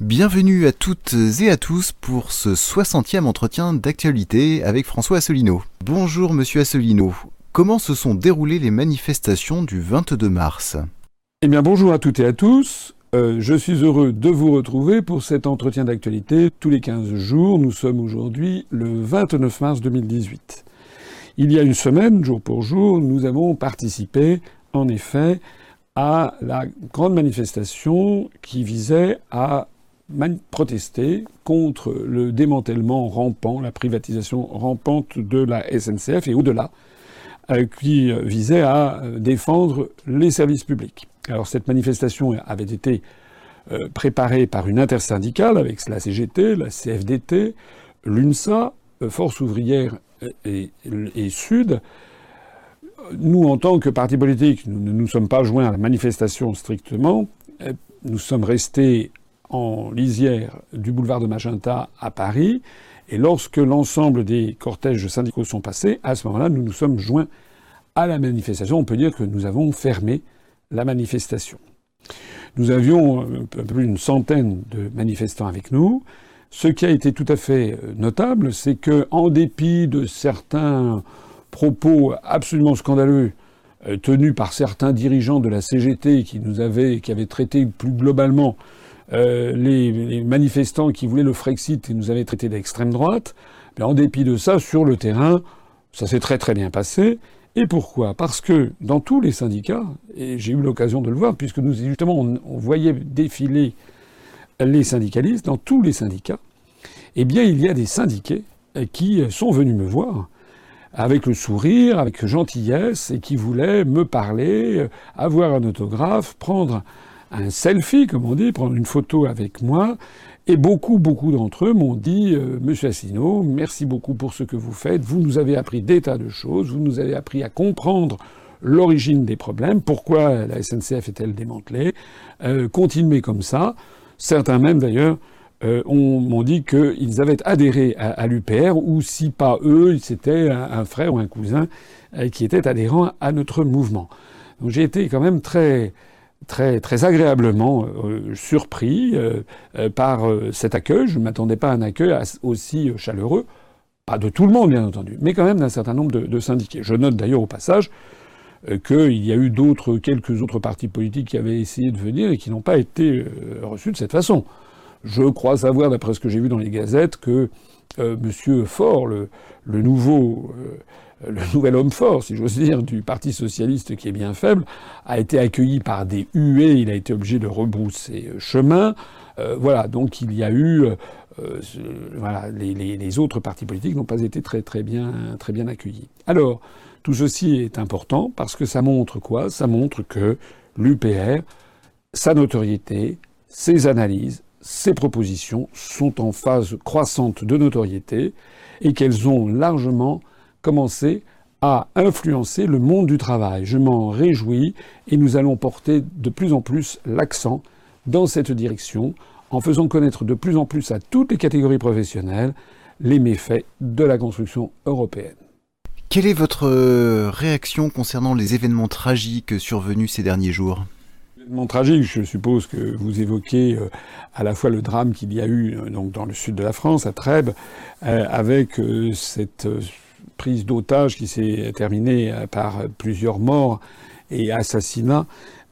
Bienvenue à toutes et à tous pour ce 60e entretien d'actualité avec François Asselineau. Bonjour monsieur Asselineau, comment se sont déroulées les manifestations du 22 mars? Eh bien bonjour à toutes et à tous. Euh, je suis heureux de vous retrouver pour cet entretien d'actualité tous les 15 jours. Nous sommes aujourd'hui le 29 mars 2018. Il y a une semaine, jour pour jour, nous avons participé en effet à la grande manifestation qui visait à protester contre le démantèlement rampant, la privatisation rampante de la SNCF et au-delà, euh, qui visait à euh, défendre les services publics. Alors cette manifestation avait été euh, préparée par une intersyndicale avec la CGT, la CFDT, l'UNSA, Force ouvrière et, et, Sud. Nous, en tant que parti politique, nous ne nous sommes pas joints à la manifestation strictement. Nous sommes restés en lisière du boulevard de Magenta à Paris. Et lorsque l'ensemble des cortèges syndicaux sont passés, à ce moment-là, nous nous sommes joints à la manifestation. On peut dire que nous avons fermé la manifestation. Nous avions un peu plus d'une centaine de manifestants avec nous. Ce qui a été tout à fait euh, notable, c'est que, en dépit de certains propos absolument scandaleux euh, tenus par certains dirigeants de la CGT qui nous avaient, qui avaient traité plus globalement euh, les, manifestants qui voulaient le Frexit et nous avaient traités d'extrême droite. Mais en dépit de ça, sur le terrain, ça s'est très très bien passé. Et pourquoi? Parce que dans tous les syndicats, et j'ai eu l'occasion de le voir, puisque nous justement on, voyait défiler les syndicalistes, dans tous les syndicats, eh bien il y a des syndiqués qui sont venus me voir avec le sourire, avec gentillesse, et qui voulaient me parler, avoir un autographe, prendre un selfie, comme on dit, prendre une photo avec moi. Et beaucoup, beaucoup d'entre eux m'ont dit, euh, Monsieur Assino, merci beaucoup pour ce que vous faites. Vous nous avez appris des tas de choses. Vous nous avez appris à comprendre l'origine des problèmes. Pourquoi la SNCF est-elle démantelée? Euh, Continuez comme ça. Certains même, d'ailleurs, euh, m'ont dit qu'ils avaient adhéré à, l'UPR, ou si pas eux, c'était un, un, frère ou un cousin euh, qui était adhérent à notre mouvement. Donc j'ai été quand même très très, très agréablement euh, surpris euh, euh, par cet accueil. Je ne m'attendais pas à un accueil aussi chaleureux. Pas de tout le monde, bien entendu, mais quand même d'un certain nombre de, syndiqués. Je note d'ailleurs au passage qu'il y a eu d'autres, quelques autres partis politiques qui avaient essayé de venir et qui n'ont pas été reçus de cette façon. Je crois savoir, d'après ce que j'ai vu dans les gazettes, que euh, Monsieur Faure, le nouveau le nouvel homme fort, si j'ose dire, du Parti socialiste qui est bien faible, a été accueilli par des huées, il a été obligé de rebrousser chemin. Euh, voilà, donc il y a eu... Euh, voilà, les, autres partis politiques n'ont pas été très très bien, très bien accueillis. Alors, tout ceci est important parce que ça montre quoi? Ça montre que l'UPR, sa notoriété, ses analyses, ses propositions sont en phase croissante de notoriété et qu'elles ont largement commencer à influencer le monde du travail. Je m'en réjouis et nous allons porter de plus en plus l'accent dans cette direction en faisant connaître de plus en plus à toutes les catégories professionnelles les méfaits de la construction européenne. Quelle est votre euh, réaction concernant les événements tragiques survenus ces derniers jours? Événements tragiques, je suppose que vous évoquez euh, à la fois le drame qu'il y a eu euh, donc dans le sud de la France, à Trèbes, avec cette prise d'otage qui s'est terminée par plusieurs morts et assassinats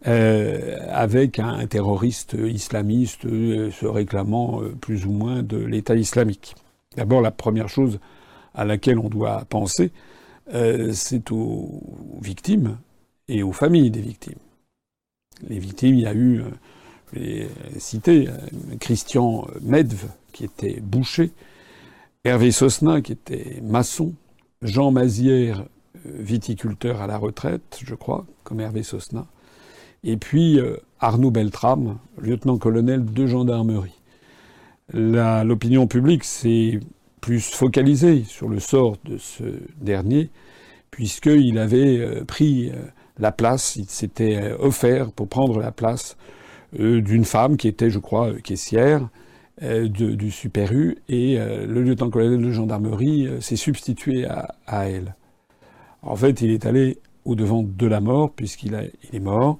euh, avec un terroriste islamiste euh, se réclamant euh, plus ou moins de l'État islamique. D'abord, la première chose à laquelle on doit penser, c'est aux victimes et aux familles des victimes. Les victimes, il y a eu, je vais citer, Christian Medve, qui était boucher, Hervé Sosna, qui était maçon, Jean Mazière, euh, viticulteur à la retraite, je crois, comme Hervé Sosna, et puis euh, Arnaud Beltrame, lieutenant-colonel de gendarmerie. L'opinion publique s'est plus focalisée sur le sort de ce dernier, puisqu'il avait euh, pris la place, il s'était offert pour prendre la place d'une femme qui était, je crois, caissière, euh, du Super U et euh, le lieutenant-colonel de gendarmerie euh, s'est substitué à, elle. En fait, il est allé au-devant de la mort puisqu'il il est mort.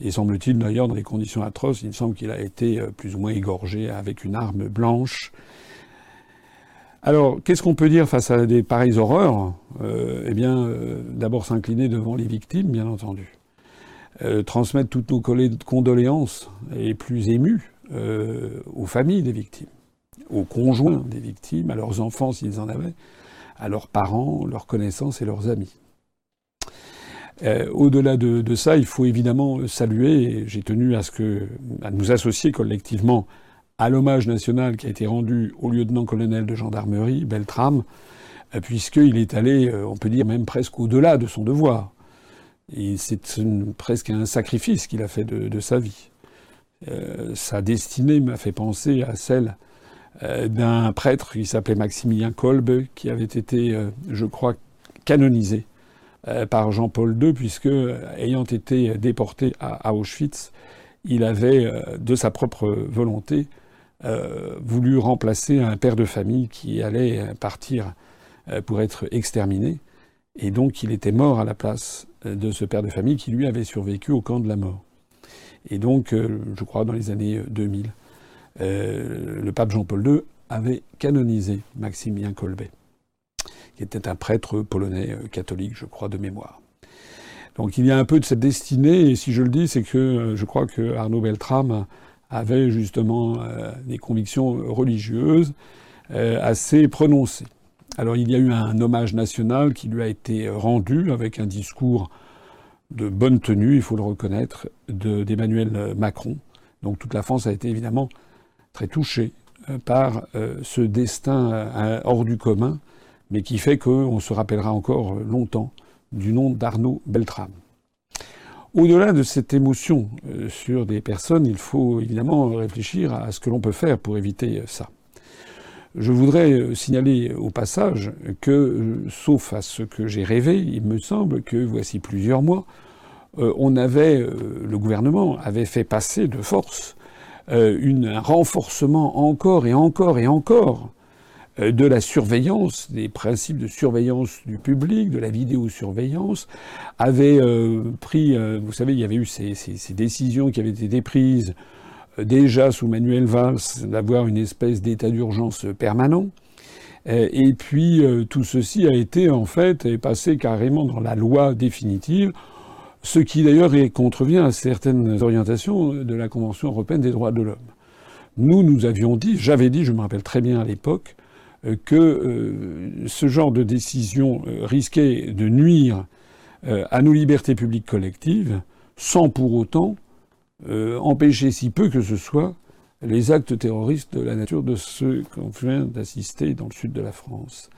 Et semble-t-il d'ailleurs dans des conditions atroces, il semble qu'il a été plus ou moins égorgé avec une arme blanche. Alors, qu'est-ce qu'on peut dire face à des pareilles horreurs? Eh bien, d'abord s'incliner devant les victimes, bien entendu. transmettre toutes nos condoléances et plus émues aux familles des victimes aux conjoints des victimes, à leurs enfants s'ils en avaient, à leurs parents, leurs connaissances et leurs amis. Euh, au-delà de, ça, il faut évidemment saluer, et j'ai tenu à, ce que, nous associer collectivement à l'hommage national qui a été rendu au lieutenant-colonel de gendarmerie, Beltrame, euh, puisqu'il est allé, euh, on peut dire même presque au-delà de son devoir. Et c'est presque un sacrifice qu'il a fait de, sa vie. Sa destinée m'a fait penser à celle euh, d'un prêtre qui s'appelait Maximilien Kolbe, qui avait été, euh, je crois, canonisé euh, par Jean-Paul II, puisque, ayant été déporté à Auschwitz, il avait, de sa propre volonté, voulu remplacer un père de famille qui allait partir pour être exterminé. Et donc il était mort à la place de ce père de famille qui lui avait survécu au camp de la mort. Et donc, je crois, dans les années 2000. Euh, le pape Jean-Paul II avait canonisé Maximilien Kolbe, qui était un prêtre polonais euh, catholique, je crois, de mémoire. Donc il y a un peu de cette destinée, et si je le dis, c'est que euh, je crois que Arnaud Beltrame avait justement des convictions religieuses assez prononcées. Alors il y a eu un hommage national qui lui a été rendu avec un discours de bonne tenue, il faut le reconnaître, d'Emmanuel Macron. Donc toute la France a été évidemment très touché euh, par euh, ce destin euh, hors du commun, mais qui fait qu'on se rappellera encore longtemps du nom d'Arnaud Beltrame. Au-delà de cette émotion sur des personnes, il faut évidemment réfléchir à ce que l'on peut faire pour éviter ça. Je voudrais signaler au passage que, sauf à ce que j'ai rêvé, il me semble que voici plusieurs mois, on avait, le gouvernement avait fait passer de force euh, un renforcement encore et encore et encore euh, de la surveillance, des principes de surveillance du public, de la vidéosurveillance, avait euh, pris, vous savez, il y avait eu ces, décisions qui avaient été prises déjà sous Manuel Valls d'avoir une espèce d'état d'urgence permanent. Et puis tout ceci a été en fait passé carrément dans la loi définitive ce qui d'ailleurs contrevient à certaines orientations de la Convention européenne des droits de l'homme. Nous, nous avions dit, j'avais dit, je me rappelle très bien à l'époque, euh, que euh, ce genre de décision euh, risquait de nuire à nos libertés publiques collectives, sans pour autant empêcher si peu que ce soit les actes terroristes de la nature de ceux qu'on vient d'assister dans le sud de la France.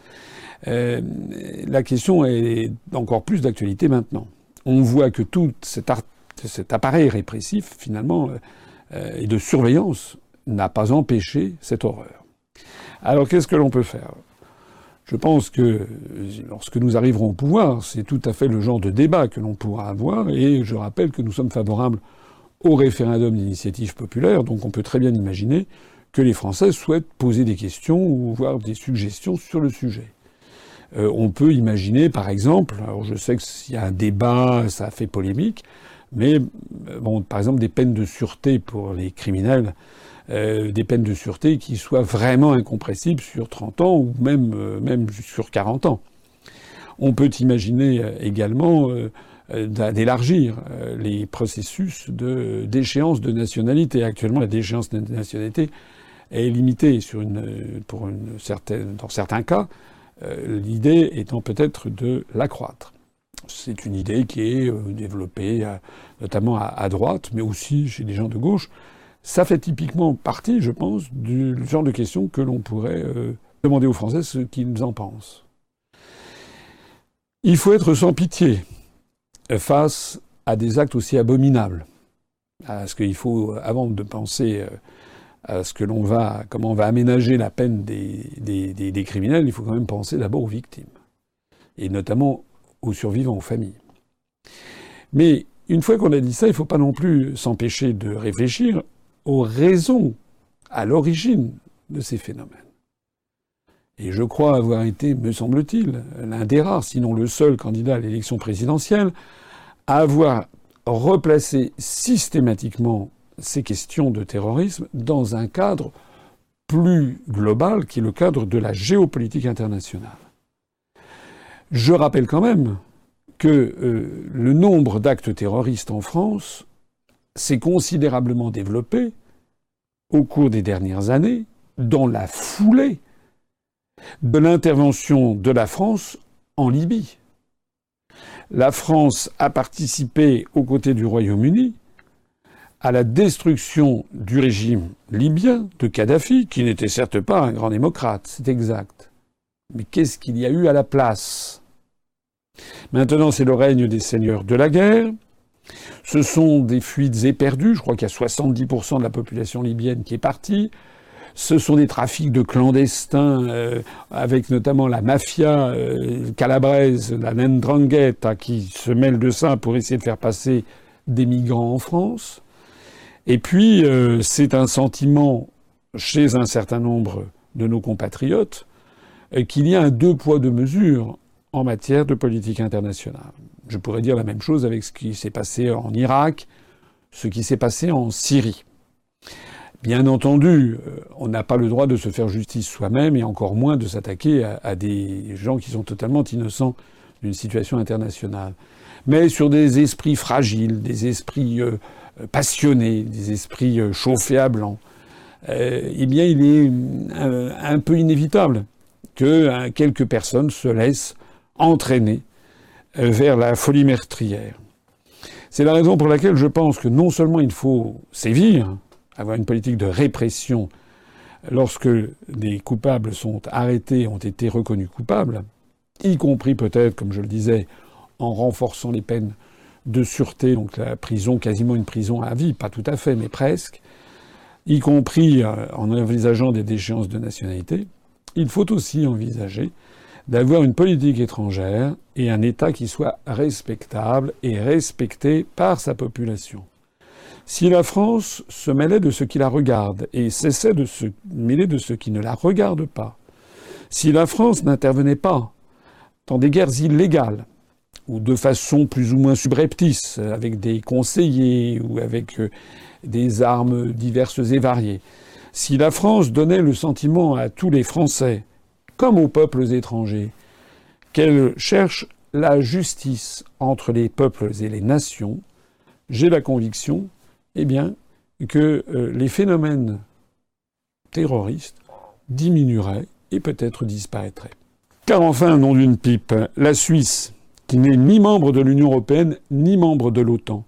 la question est encore plus d'actualité maintenant on voit que tout cet, appareil répressif, finalement, euh, et de surveillance, n'a pas empêché cette horreur. Alors qu'est-ce que l'on peut faire? Je pense que lorsque nous arriverons au pouvoir, c'est tout à fait le genre de débat que l'on pourra avoir, et je rappelle que nous sommes favorables au référendum d'initiative populaire, donc on peut très bien imaginer que les Français souhaitent poser des questions ou voir des suggestions sur le sujet. Euh, on peut imaginer, par exemple, alors je sais qu'il y a un débat, ça fait polémique, mais euh, bon, par exemple des peines de sûreté pour les criminels, euh, des peines de sûreté qui soient vraiment incompressibles sur 30 ans ou même, même sur 40 ans. On peut imaginer également d'élargir les processus de déchéance de nationalité. Actuellement, la déchéance de nationalité est limitée sur une, pour une certaine, dans certains cas euh, l'idée étant peut-être de l'accroître. C'est une idée qui est euh, développée euh, notamment à, droite, mais aussi chez les gens de gauche. Ça fait typiquement partie, je pense, du genre de questions que l'on pourrait demander aux Français ce qu'ils en pensent. Il faut être sans pitié face à des actes aussi abominables. Avant de penser à ce que l'on va, comment on va aménager la peine des, des, criminels, il faut quand même penser d'abord aux victimes. Et notamment aux survivants, aux familles. Mais une fois qu'on a dit ça, il ne faut pas non plus s'empêcher de réfléchir aux raisons à l'origine de ces phénomènes. Et je crois avoir été, me semble-t-il, l'un des rares, sinon le seul candidat à l'élection présidentielle, à avoir replacer systématiquement ces questions de terrorisme dans un cadre plus global qui est le cadre de la géopolitique internationale. Je rappelle quand même que euh, le nombre d'actes terroristes en France s'est considérablement développé au cours des dernières années dans la foulée de l'intervention de la France en Libye. La France a participé aux côtés du Royaume-Uni à la destruction du régime libyen de Kadhafi, qui n'était certes pas un grand démocrate, c'est exact. Mais qu'est-ce qu'il y a eu à la place? Maintenant, c'est le règne des seigneurs de la guerre. Ce sont des fuites éperdues. Je crois qu'il y a 70% de la population libyenne qui est partie. Ce sont des trafics de clandestins, euh, avec notamment la mafia euh, calabraise, la Nendrangheta, qui se mêle de ça pour essayer de faire passer des migrants en France. Et puis, euh, c'est un sentiment chez un certain nombre de nos compatriotes qu'il y a un deux poids deux mesures en matière de politique internationale. Je pourrais dire la même chose avec ce qui s'est passé en Irak, ce qui s'est passé en Syrie. Bien entendu, euh, on n'a pas le droit de se faire justice soi-même et encore moins de s'attaquer à, des gens qui sont totalement innocents d'une situation internationale. Mais sur des esprits fragiles, des esprits euh, passionnés, des esprits euh, chauffés à blanc, eh bien, il est un peu inévitable que quelques personnes se laissent entraîner vers la folie meurtrière. C'est la raison pour laquelle je pense que non seulement il faut sévir, avoir une politique de répression lorsque des coupables sont arrêtés, ont été reconnus coupables, y compris peut-être, comme je le disais, en renforçant les peines de sûreté, donc la prison, quasiment une prison à vie, pas tout à fait, mais presque, y compris euh, en envisageant des déchéances de nationalité, il faut aussi envisager d'avoir une politique étrangère et un État qui soit respectable et respecté par sa population. Si la France se mêlait de ce qui la regarde et cessait de se mêler de ce qui ne la regarde pas, si la France n'intervenait pas dans des guerres illégales, ou de façon plus ou moins subreptice, avec des conseillers ou avec euh, des armes diverses et variées, si la France donnait le sentiment à tous les Français comme aux peuples étrangers, qu'elle cherche la justice entre les peuples et les nations, j'ai la conviction, eh bien, que euh, les phénomènes terroristes diminueraient et peut-être disparaîtraient. Car enfin, nom d'une pipe, la Suisse, qui n'est ni membre de l'Union européenne ni membre de l'OTAN,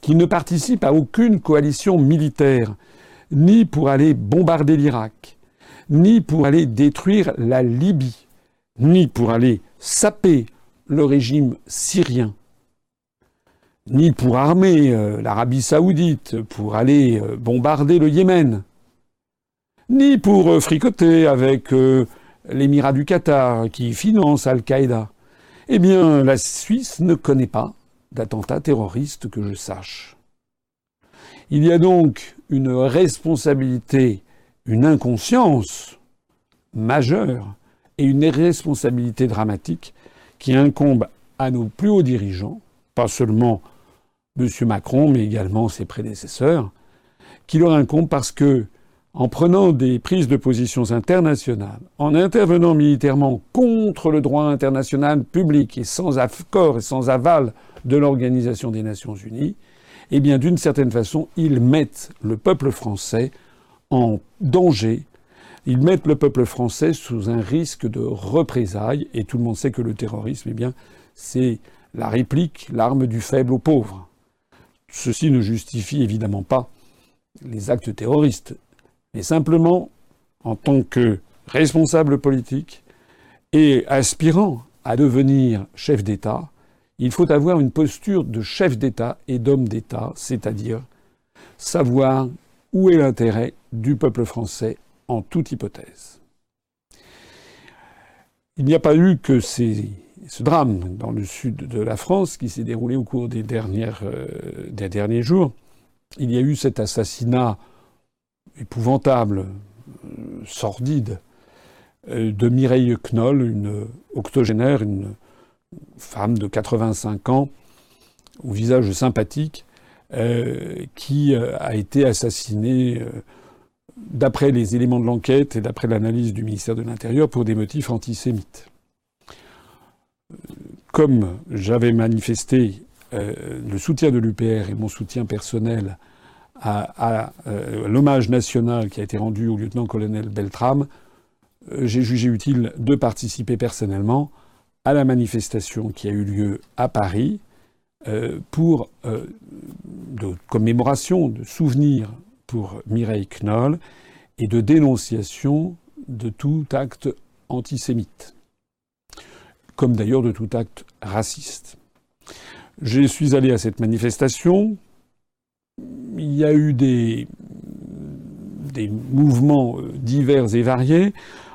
qui ne participe à aucune coalition militaire, ni pour aller bombarder l'Irak, ni pour aller détruire la Libye, ni pour aller saper le régime syrien, ni pour armer euh, l'Arabie saoudite, pour aller euh, bombarder le Yémen, ni pour euh, fricoter avec l'émirat du Qatar qui finance Al-Qaïda. Eh bien, la Suisse ne connaît pas d'attentat terroriste que je sache. Il y a donc une responsabilité une inconscience majeure et une irresponsabilité dramatique qui incombe à nos plus hauts dirigeants, pas seulement M. Macron, mais également ses prédécesseurs, qui leur incombe parce que, en prenant des prises de positions internationales, en intervenant militairement contre le droit international public et sans accord et sans aval de l'Organisation des Nations Unies, eh bien, d'une certaine façon, ils mettent le peuple français en danger. Ils mettent le peuple français sous un risque de représailles, et tout le monde sait que le terrorisme, eh bien, c'est la réplique, l'arme du faible aux pauvres. Ceci ne justifie évidemment pas les actes terroristes, mais simplement, en tant que responsable politique et aspirant à devenir chef d'État, il faut avoir une posture de chef d'État et d'homme d'État, c'est-à-dire savoir où est l'intérêt du peuple français en toute hypothèse. Il n'y a pas eu que ce drame dans le sud de la France qui s'est déroulé au cours des, euh, derniers jours. Il y a eu cet assassinat épouvantable, euh, sordide, euh, de Mireille Knoll, une octogénaire, une femme de 85 ans, au visage sympathique, qui a été assassiné d'après les éléments de l'enquête et d'après l'analyse du ministère de l'Intérieur pour des motifs antisémites. Comme j'avais manifesté le soutien de l'UPR et mon soutien personnel à, euh, l'hommage national qui a été rendu au lieutenant-colonel Beltram, euh, j'ai jugé utile de participer personnellement à la manifestation qui a eu lieu à Paris euh, pour de commémoration, de souvenir pour Mireille Knoll et de dénonciation de tout acte antisémite, comme d'ailleurs de tout acte raciste. Je suis allé à cette manifestation il y a eu des, des mouvements euh, divers et variés.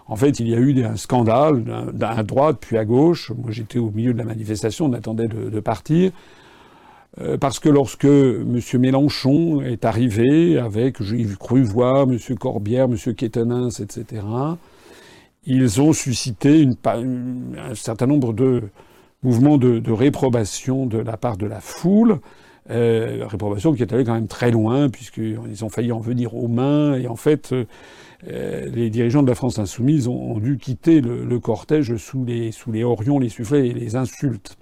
En fait, il y a eu un scandale, à droite puis à gauche. Moi, j'étais au milieu de la manifestation, on attendait de, partir. Euh, parce que lorsque M. Mélenchon est arrivé avec, j'ai cru voir, M. Corbière, M. Quétenins, etc., ils ont suscité un certain nombre de mouvements de, réprobation de la part de la foule. Euh, réprobation qui est allée quand même très loin, puisqu'ils ont failli en venir aux mains, et en fait, euh, euh, les dirigeants de la France insoumise ont, dû quitter le, cortège sous les, sous les soufflets et les insultes.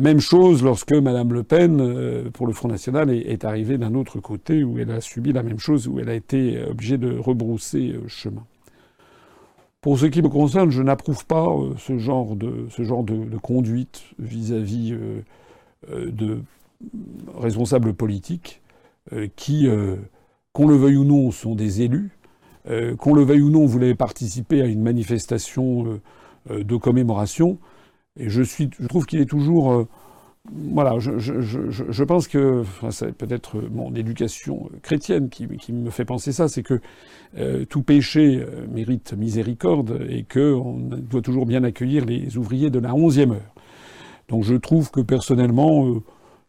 Même chose lorsque Mme Le Pen, pour le Front National, est arrivée d'un autre côté, où elle a subi la même chose, où elle a été obligée de rebrousser chemin. Pour ce qui me concerne, je n'approuve pas ce genre de, ce genre de, conduite vis-à-vis -vis de responsables politiques euh, qui, euh, qu'on le veuille ou non, sont des élus, euh, qu'on le veuille ou non, voulaient participer à une manifestation de commémoration. Et je trouve qu'il est toujours voilà, je, pense que enfin, c'est peut-être mon éducation chrétienne qui, me fait penser ça, c'est que tout péché mérite miséricorde et qu'on doit toujours bien accueillir les ouvriers de la onzième heure. Donc je trouve que personnellement,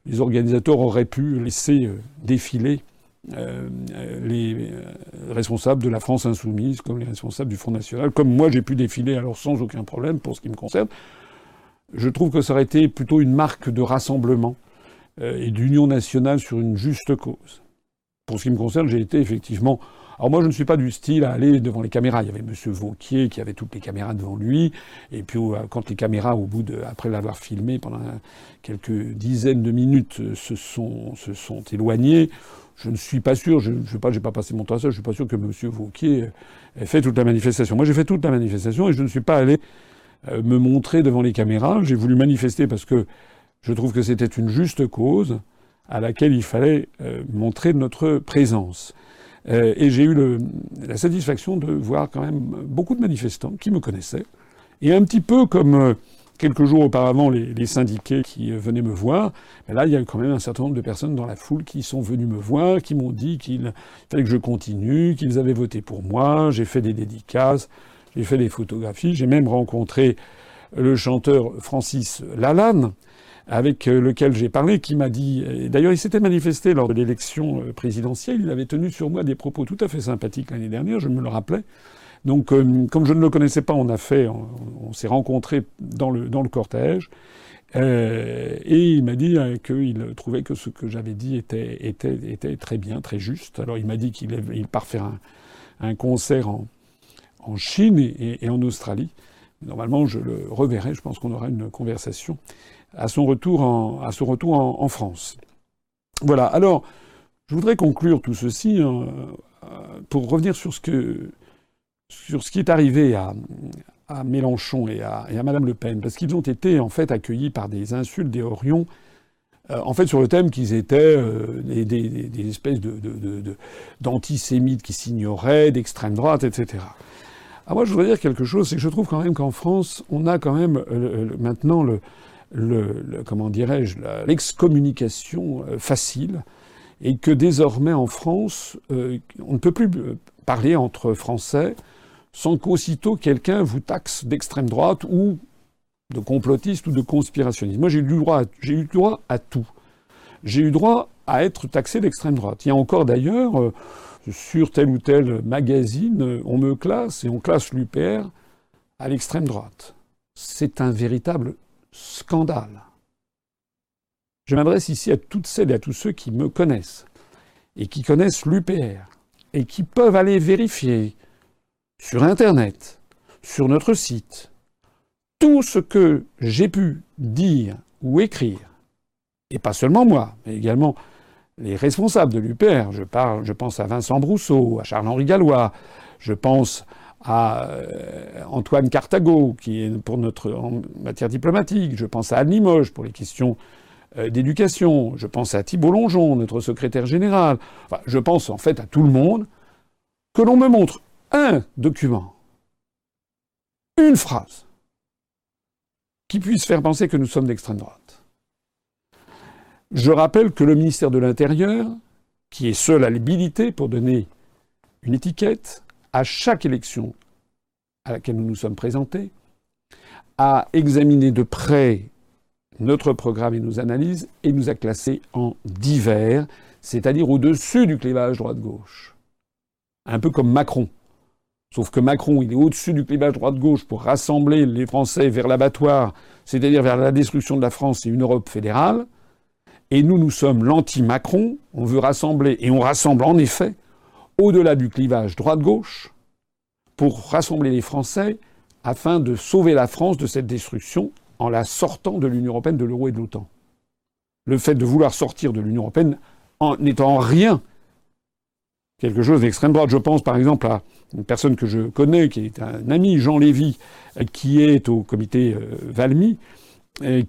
les organisateurs auraient pu laisser euh, défiler euh, les euh, responsables de la France insoumise, comme les responsables du Front National, comme moi j'ai pu défiler alors sans aucun problème pour ce qui me concerne. Je trouve que ça aurait été plutôt une marque de rassemblement et d'union nationale sur une juste cause. Pour ce qui me concerne, j'ai été effectivement alors moi, je ne suis pas du style à aller devant les caméras. Il y avait M. Vauquier qui avait toutes les caméras devant lui, et puis euh, quand les caméras, au bout de, après l'avoir filmé pendant quelques dizaines de minutes, euh, se sont, se sont éloignées, je ne suis pas sûr, je ne sais pas, j'ai pas passé mon temps à ça, je suis pas sûr que M. Vauquier ait fait toute la manifestation. Moi, j'ai fait toute la manifestation et je ne suis pas allé euh, me montrer devant les caméras. J'ai voulu manifester parce que je trouve que c'était une juste cause à laquelle il fallait montrer notre présence. Euh, et j'ai eu la satisfaction de voir quand même beaucoup de manifestants qui me connaissaient, et un petit peu comme euh, quelques jours auparavant les, syndiqués qui euh, venaient me voir, mais là il y a quand même un certain nombre de personnes dans la foule qui sont venues me voir, qui m'ont dit qu'il fallait que je continue, qu'ils avaient voté pour moi, j'ai fait des dédicaces, j'ai fait des photographies, j'ai même rencontré le chanteur Francis Lalanne, avec euh, lequel j'ai parlé, qui m'a dit, d'ailleurs il s'était manifesté lors de l'élection euh, présidentielle, il avait tenu sur moi des propos tout à fait sympathiques l'année dernière, je me le rappelais. Donc euh, comme je ne le connaissais pas, on a fait, on, s'est rencontrés dans le, dans le cortège. Et il m'a dit qu'il trouvait que ce que j'avais dit était, était, était très bien, très juste. Alors il m'a dit qu'il il part faire un, un concert en, en Chine et, en Australie. Normalement, je le reverrai. Je pense qu'on aura une conversation à son retour en, France. Voilà. Alors, je voudrais conclure tout ceci hein, euh, pour revenir sur ce qui est arrivé à, Mélenchon et à, et Madame Le Pen, parce qu'ils ont été en fait accueillis par des insultes des Orions, euh, en fait sur le thème qu'ils étaient euh, des, espèces d'antisémites qui s'ignoraient, d'extrême droite, etc. Alors moi, je voudrais dire quelque chose, c'est que je trouve quand même qu'en France, on a quand même maintenant le, le, comment dirais-je, l'excommunication euh, facile, et que désormais en France, euh, on ne peut plus euh, parler entre Français sans qu'aussitôt quelqu'un vous taxe d'extrême droite ou de complotiste ou de conspirationniste. Moi, j'ai eu droit, j'ai eu droit à tout. J'ai eu droit à être taxé d'extrême droite. Il y a encore d'ailleurs sur tel ou tel magazine, on me classe et on classe l'UPR à l'extrême droite. C'est un véritable scandale. Je m'adresse ici à toutes celles et à tous ceux qui me connaissent et qui connaissent l'UPR et qui peuvent aller vérifier sur Internet, sur notre site, tout ce que j'ai pu dire ou écrire, et pas seulement moi, mais également les responsables de l'UPR. Je, parle, je pense à Vincent Brousseau, à Charles-Henri Gallois, je pense à euh, Antoine Cartago, qui est pour notre en matière diplomatique, je pense à Anne Limoges pour les questions euh, d'éducation, je pense à Thibault Longeon, notre secrétaire général, je pense en fait à tout le monde, que l'on me montre un document, une phrase, qui puisse faire penser que nous sommes d'extrême droite. Je rappelle que le ministère de l'Intérieur, qui est seul à l'habilité pour donner une étiquette, à chaque élection à laquelle nous nous sommes présentés, a examiné de près notre programme et nos analyses et nous a classés en divers, c'est-à-dire au-dessus du clivage droite-gauche. Un peu comme Macron. Sauf que Macron, il est au-dessus du clivage droite-gauche pour rassembler les Français vers l'abattoir, c'est-à-dire vers la destruction de la France et une Europe fédérale. Et nous, nous sommes l'anti-Macron. On veut rassembler, et on rassemble en effet, au-delà du clivage droite-gauche, pour rassembler les Français afin de sauver la France de cette destruction en la sortant de l'Union européenne, de l'euro et de l'OTAN. Le fait de vouloir sortir de l'Union européenne en n'étant en rien quelque chose d'extrême droite. Je pense par exemple à une personne que je connais, qui est un ami, Jean Lévy, qui est au comité euh, Valmy,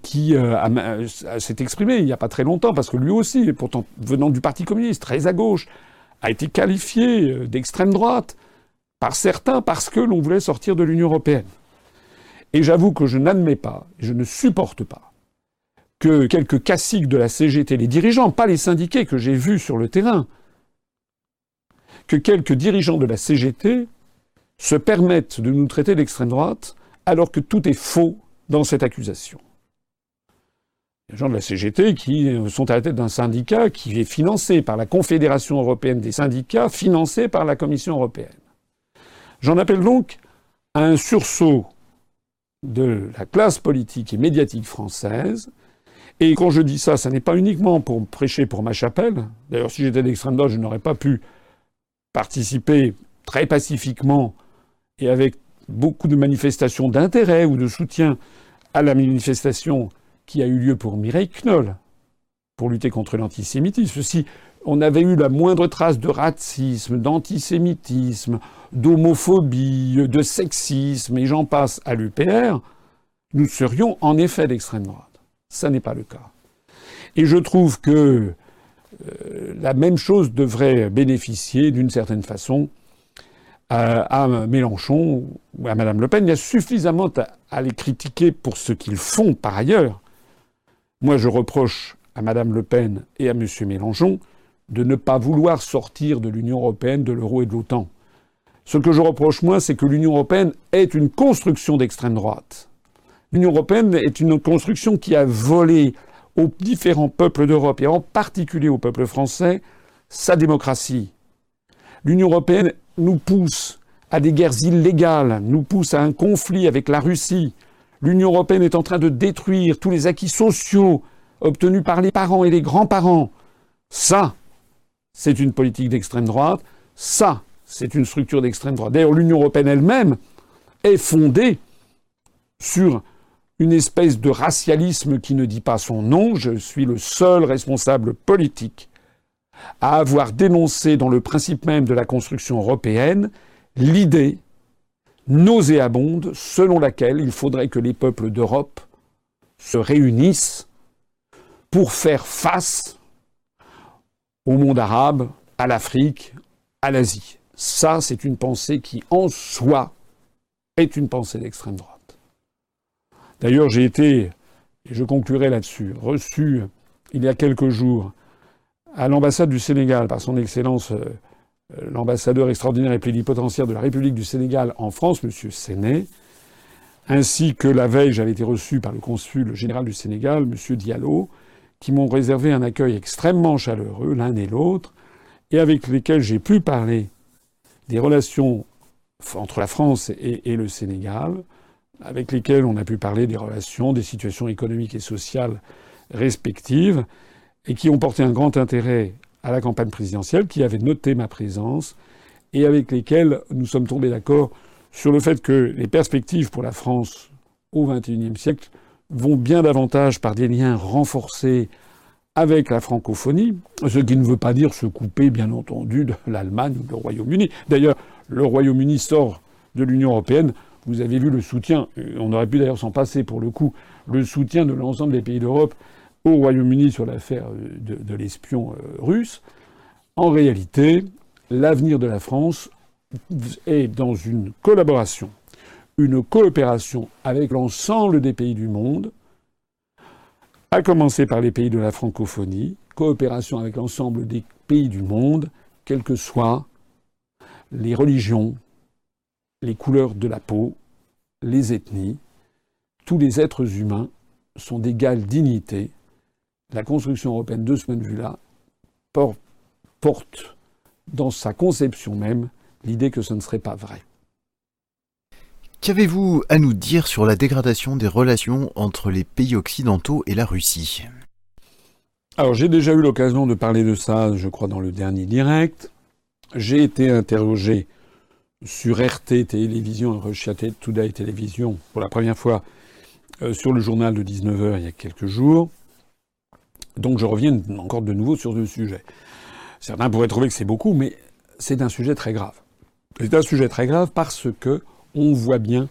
qui euh, s'est exprimé il n'y a pas très longtemps, parce que lui aussi, pourtant venant du Parti communiste, très à gauche, a été qualifié euh, d'extrême droite par certains parce que l'on voulait sortir de l'Union européenne. Et j'avoue que je n'admets pas, je ne supporte pas, que quelques caciques de la CGT, les dirigeants, pas les syndiqués que j'ai vus sur le terrain, que quelques dirigeants de la CGT se permettent de nous traiter d'extrême droite alors que tout est faux dans cette accusation. Les gens de la CGT qui sont à la tête d'un syndicat qui est financé par la Confédération européenne des syndicats, financé par la Commission européenne. J'en appelle donc à un sursaut de la classe politique et médiatique française. Et quand je dis ça, ça n'est pas uniquement pour prêcher pour ma chapelle. D'ailleurs, si j'étais d'extrême droite, je n'aurais pas pu participer très pacifiquement et avec beaucoup de manifestations d'intérêt ou de soutien à la manifestation qui a eu lieu pour Mireille Knoll, pour lutter contre l'antisémitisme. Si on avait eu la moindre trace de racisme, d'antisémitisme, d'homophobie, de sexisme, et j'en passe à l'UPR, nous serions en effet d'extrême droite. Ça n'est pas le cas. Et je trouve que euh, la même chose devrait bénéficier d'une certaine façon à, Mélenchon ou à Mme Le Pen. Il y a suffisamment à, les critiquer pour ce qu'ils font par ailleurs. Moi, je reproche à Mme Le Pen et à M. Mélenchon de ne pas vouloir sortir de l'Union européenne, de l'euro et de l'OTAN. Ce que je reproche, moi, c'est que l'Union européenne est une construction d'extrême droite. L'Union européenne est une construction qui a volé aux différents peuples d'Europe, et en particulier au peuple français, sa démocratie. L'Union européenne nous pousse à des guerres illégales, nous pousse à un conflit avec la Russie. L'Union européenne est en train de détruire tous les acquis sociaux obtenus par les parents et les grands-parents. Ça, c'est une politique d'extrême droite. Ça, c'est une structure d'extrême droite. D'ailleurs, l'Union européenne elle-même est fondée sur une espèce de racialisme qui ne dit pas son nom. Je suis le seul responsable politique à avoir dénoncé dans le principe même de la construction européenne l'idée nauséabonde selon laquelle il faudrait que les peuples d'Europe se réunissent pour faire face au monde arabe, à l'Afrique, à l'Asie. Ça, c'est une pensée qui, en soi, est une pensée d'extrême droite. D'ailleurs, j'ai été, et je conclurai là-dessus, reçu il y a quelques jours à l'ambassade du Sénégal par son Excellence euh, l'ambassadeur extraordinaire et plénipotentiaire de la République du Sénégal en France, M. Séné, ainsi que la veille, j'avais été reçu par le consul général du Sénégal, M. Diallo, qui m'ont réservé un accueil extrêmement chaleureux, l'un et l'autre, et avec lesquels j'ai pu parler des relations entre la France et le Sénégal, avec lesquels on a pu parler des relations, des situations économiques et sociales respectives et qui ont porté un grand intérêt à la campagne présidentielle, qui avaient noté ma présence et avec lesquels nous sommes tombés d'accord sur le fait que les perspectives pour la France au XXIe siècle vont bien davantage par des liens renforcés avec la francophonie, ce qui ne veut pas dire se couper, bien entendu, de l'Allemagne ou du Royaume-Uni. D'ailleurs, le Royaume-Uni sort de l'Union européenne. Vous avez vu le soutien, on aurait pu d'ailleurs s'en passer pour le coup, le soutien de l'ensemble des pays d'Europe au Royaume-Uni sur l'affaire de, de l'espion euh, russe. En réalité, l'avenir de la France est dans une collaboration, une coopération avec l'ensemble des pays du monde, à commencer par les pays de la francophonie, coopération avec l'ensemble des pays du monde, quelles que soient les religions, les couleurs de la peau, les ethnies, tous les êtres humains sont d'égale dignité. La construction européenne, de ce point de vue-là, porte dans sa conception même l'idée que ce ne serait pas vrai. Qu'avez-vous à nous dire sur la dégradation des relations entre les pays occidentaux et la Russie? Alors j'ai déjà eu l'occasion de parler de ça, je crois, dans le dernier direct. J'ai été interrogé sur RT Télévision, Russia Today Télévision, pour la première fois euh, sur le journal de 19h il y a quelques jours. Donc je reviens encore de nouveau sur ce sujet. Certains pourraient trouver que c'est beaucoup, mais c'est un sujet très grave. C'est un sujet très grave parce que on voit bien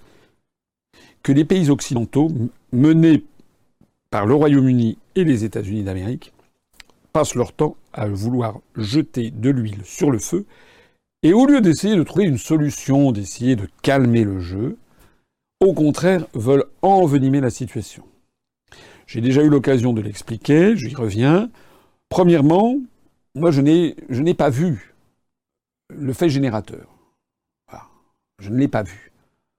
que les pays occidentaux, menés par le Royaume-Uni et les États-Unis d'Amérique, passent leur temps à vouloir jeter de l'huile sur le feu, et au lieu d'essayer de trouver une solution, d'essayer de calmer le jeu, au contraire, veulent envenimer la situation. J'ai déjà eu l'occasion de l'expliquer, j'y reviens. Premièrement, moi je n'ai pas vu le fait générateur. Je ne l'ai pas vu.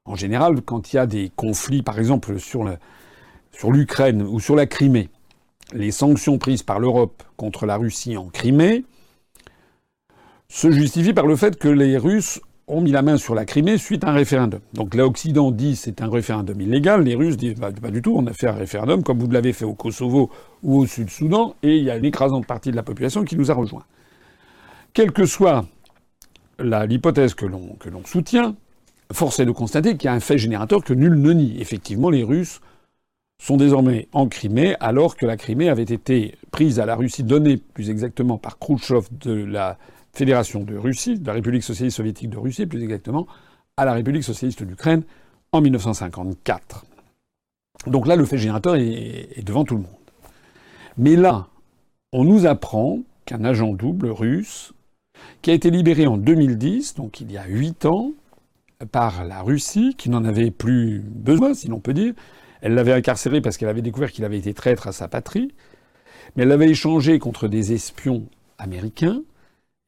En général, quand il y a des conflits, par exemple sur l'Ukraine ou sur la Crimée, les sanctions prises par l'Europe contre la Russie en Crimée se justifient par le fait que les Russes ont mis la main sur la Crimée suite à un référendum. Donc l'Occident dit c'est un référendum illégal, les Russes disent bah, pas du tout, on a fait un référendum comme vous l'avez fait au Kosovo ou au Sud-Soudan, et il y a une écrasante partie de la population qui nous a rejoints. Quelle que soit l'hypothèse que l'on soutient, force est de constater qu'il y a un fait générateur que nul ne nie. Effectivement, les Russes sont désormais en Crimée, alors que la Crimée avait été prise à la Russie, donnée plus exactement par Khrouchtchev de la Fédération de Russie, de la République socialiste soviétique de Russie, plus exactement, à la République socialiste d'Ukraine en 1954. Donc là, le fait générateur est, est devant tout le monde. Mais là, on nous apprend qu'un agent double russe, qui a été libéré en 2010, donc il y a huit ans, par la Russie, qui n'en avait plus besoin, si l'on peut dire. Elle l'avait incarcéré parce qu'elle avait découvert qu'il avait été traître à sa patrie, mais elle l'avait échangé contre des espions américains,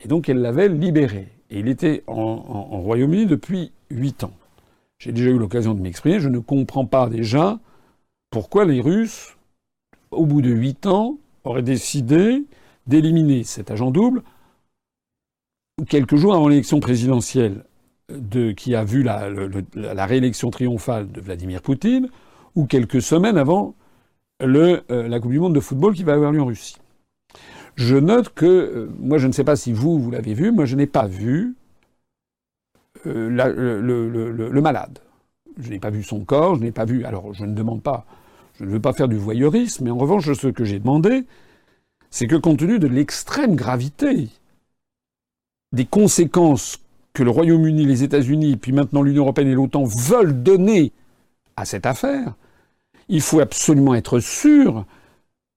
et donc elle l'avait libéré. Et il était en, Royaume-Uni depuis huit ans. J'ai déjà eu l'occasion de m'exprimer, je ne comprends pas déjà pourquoi les Russes, au bout de huit ans, auraient décidé d'éliminer cet agent double quelques jours avant l'élection présidentielle de, qui a vu la, réélection triomphale de Vladimir Poutine, ou quelques semaines avant euh, la Coupe du Monde de football qui va avoir lieu en Russie. Je note que, euh, moi je ne sais pas si vous, vous l'avez vu, moi je n'ai pas vu euh, le, le, malade. Je n'ai pas vu son corps, je n'ai pas vu. Alors je ne demande pas, je ne veux pas faire du voyeurisme, mais en revanche, ce que j'ai demandé, c'est que compte tenu de l'extrême gravité des conséquences que le Royaume-Uni, les États-Unis, puis maintenant l'Union européenne et l'OTAN veulent donner à cette affaire, il faut absolument être sûr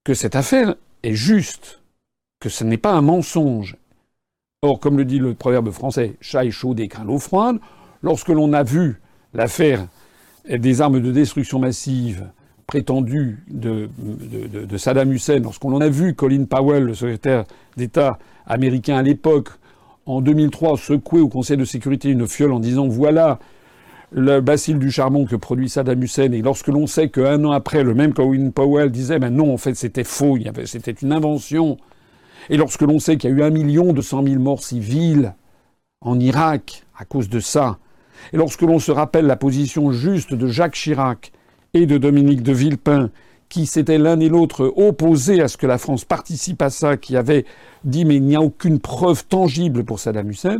que cette affaire est juste, que ce n'est pas un mensonge. Or, comme le dit le proverbe français, chat est chaud et craint l'eau froide, lorsque l'on a vu l'affaire des armes de destruction massive prétendues de, Saddam Hussein, lorsqu'on a vu Colin Powell, le secrétaire d'État américain à l'époque, en 2003, secoué au Conseil de sécurité une fiole en disant voilà le bacille du charbon que produit Saddam Hussein, et lorsque l'on sait qu'un an après, le même Colin Powell disait ben non, en fait, c'était faux, c'était une invention, et lorsque l'on sait qu'il y a eu un million deux cent mille morts civiles en Irak à cause de ça, et lorsque l'on se rappelle la position juste de Jacques Chirac et de Dominique de Villepin, qui s'étaient l'un et l'autre opposés à ce que la France participe à ça, qui avaient dit mais il n'y a aucune preuve tangible pour Saddam Hussein,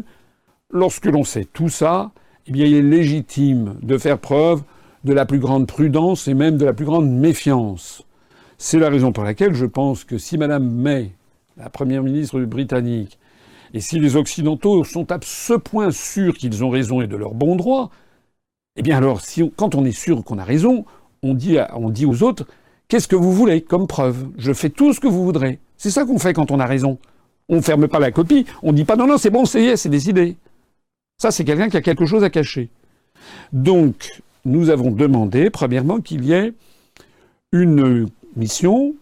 lorsque l'on sait tout ça, eh bien il est légitime de faire preuve de la plus grande prudence et même de la plus grande méfiance. C'est la raison pour laquelle je pense que si Madame May, la première ministre britannique, et si les Occidentaux sont à ce point sûrs qu'ils ont raison et de leur bon droit, eh bien alors, quand on est sûr qu'on a raison, on dit, on dit aux autres Qu'est-ce que vous voulez comme preuve? Je fais tout ce que vous voudrez. C'est ça qu'on fait quand on a raison. On ne ferme pas la copie, on ne dit pas non, non, c'est bon, c'est c'est décidé. Ça, c'est quelqu'un qui a quelque chose à cacher. Donc, nous avons demandé, premièrement, qu'il y ait une mission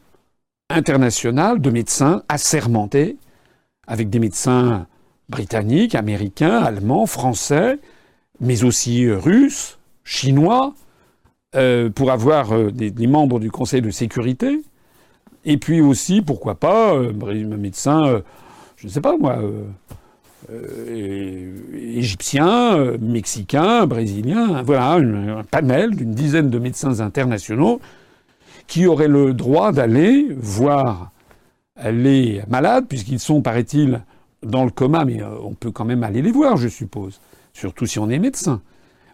internationale de médecins assermentés avec des médecins britanniques, américains, allemands, français, mais aussi euh, russes, chinois, euh, pour avoir euh, des, membres du Conseil de sécurité, et puis aussi, pourquoi pas, un médecin, je ne sais pas moi, égyptien, mexicain, brésilien, voilà, un panel d'une dizaine de médecins internationaux qui auraient le droit d'aller voir les malades, puisqu'ils sont, paraît-il, dans le coma, mais euh, on peut quand même aller les voir, je suppose, surtout si on est médecin.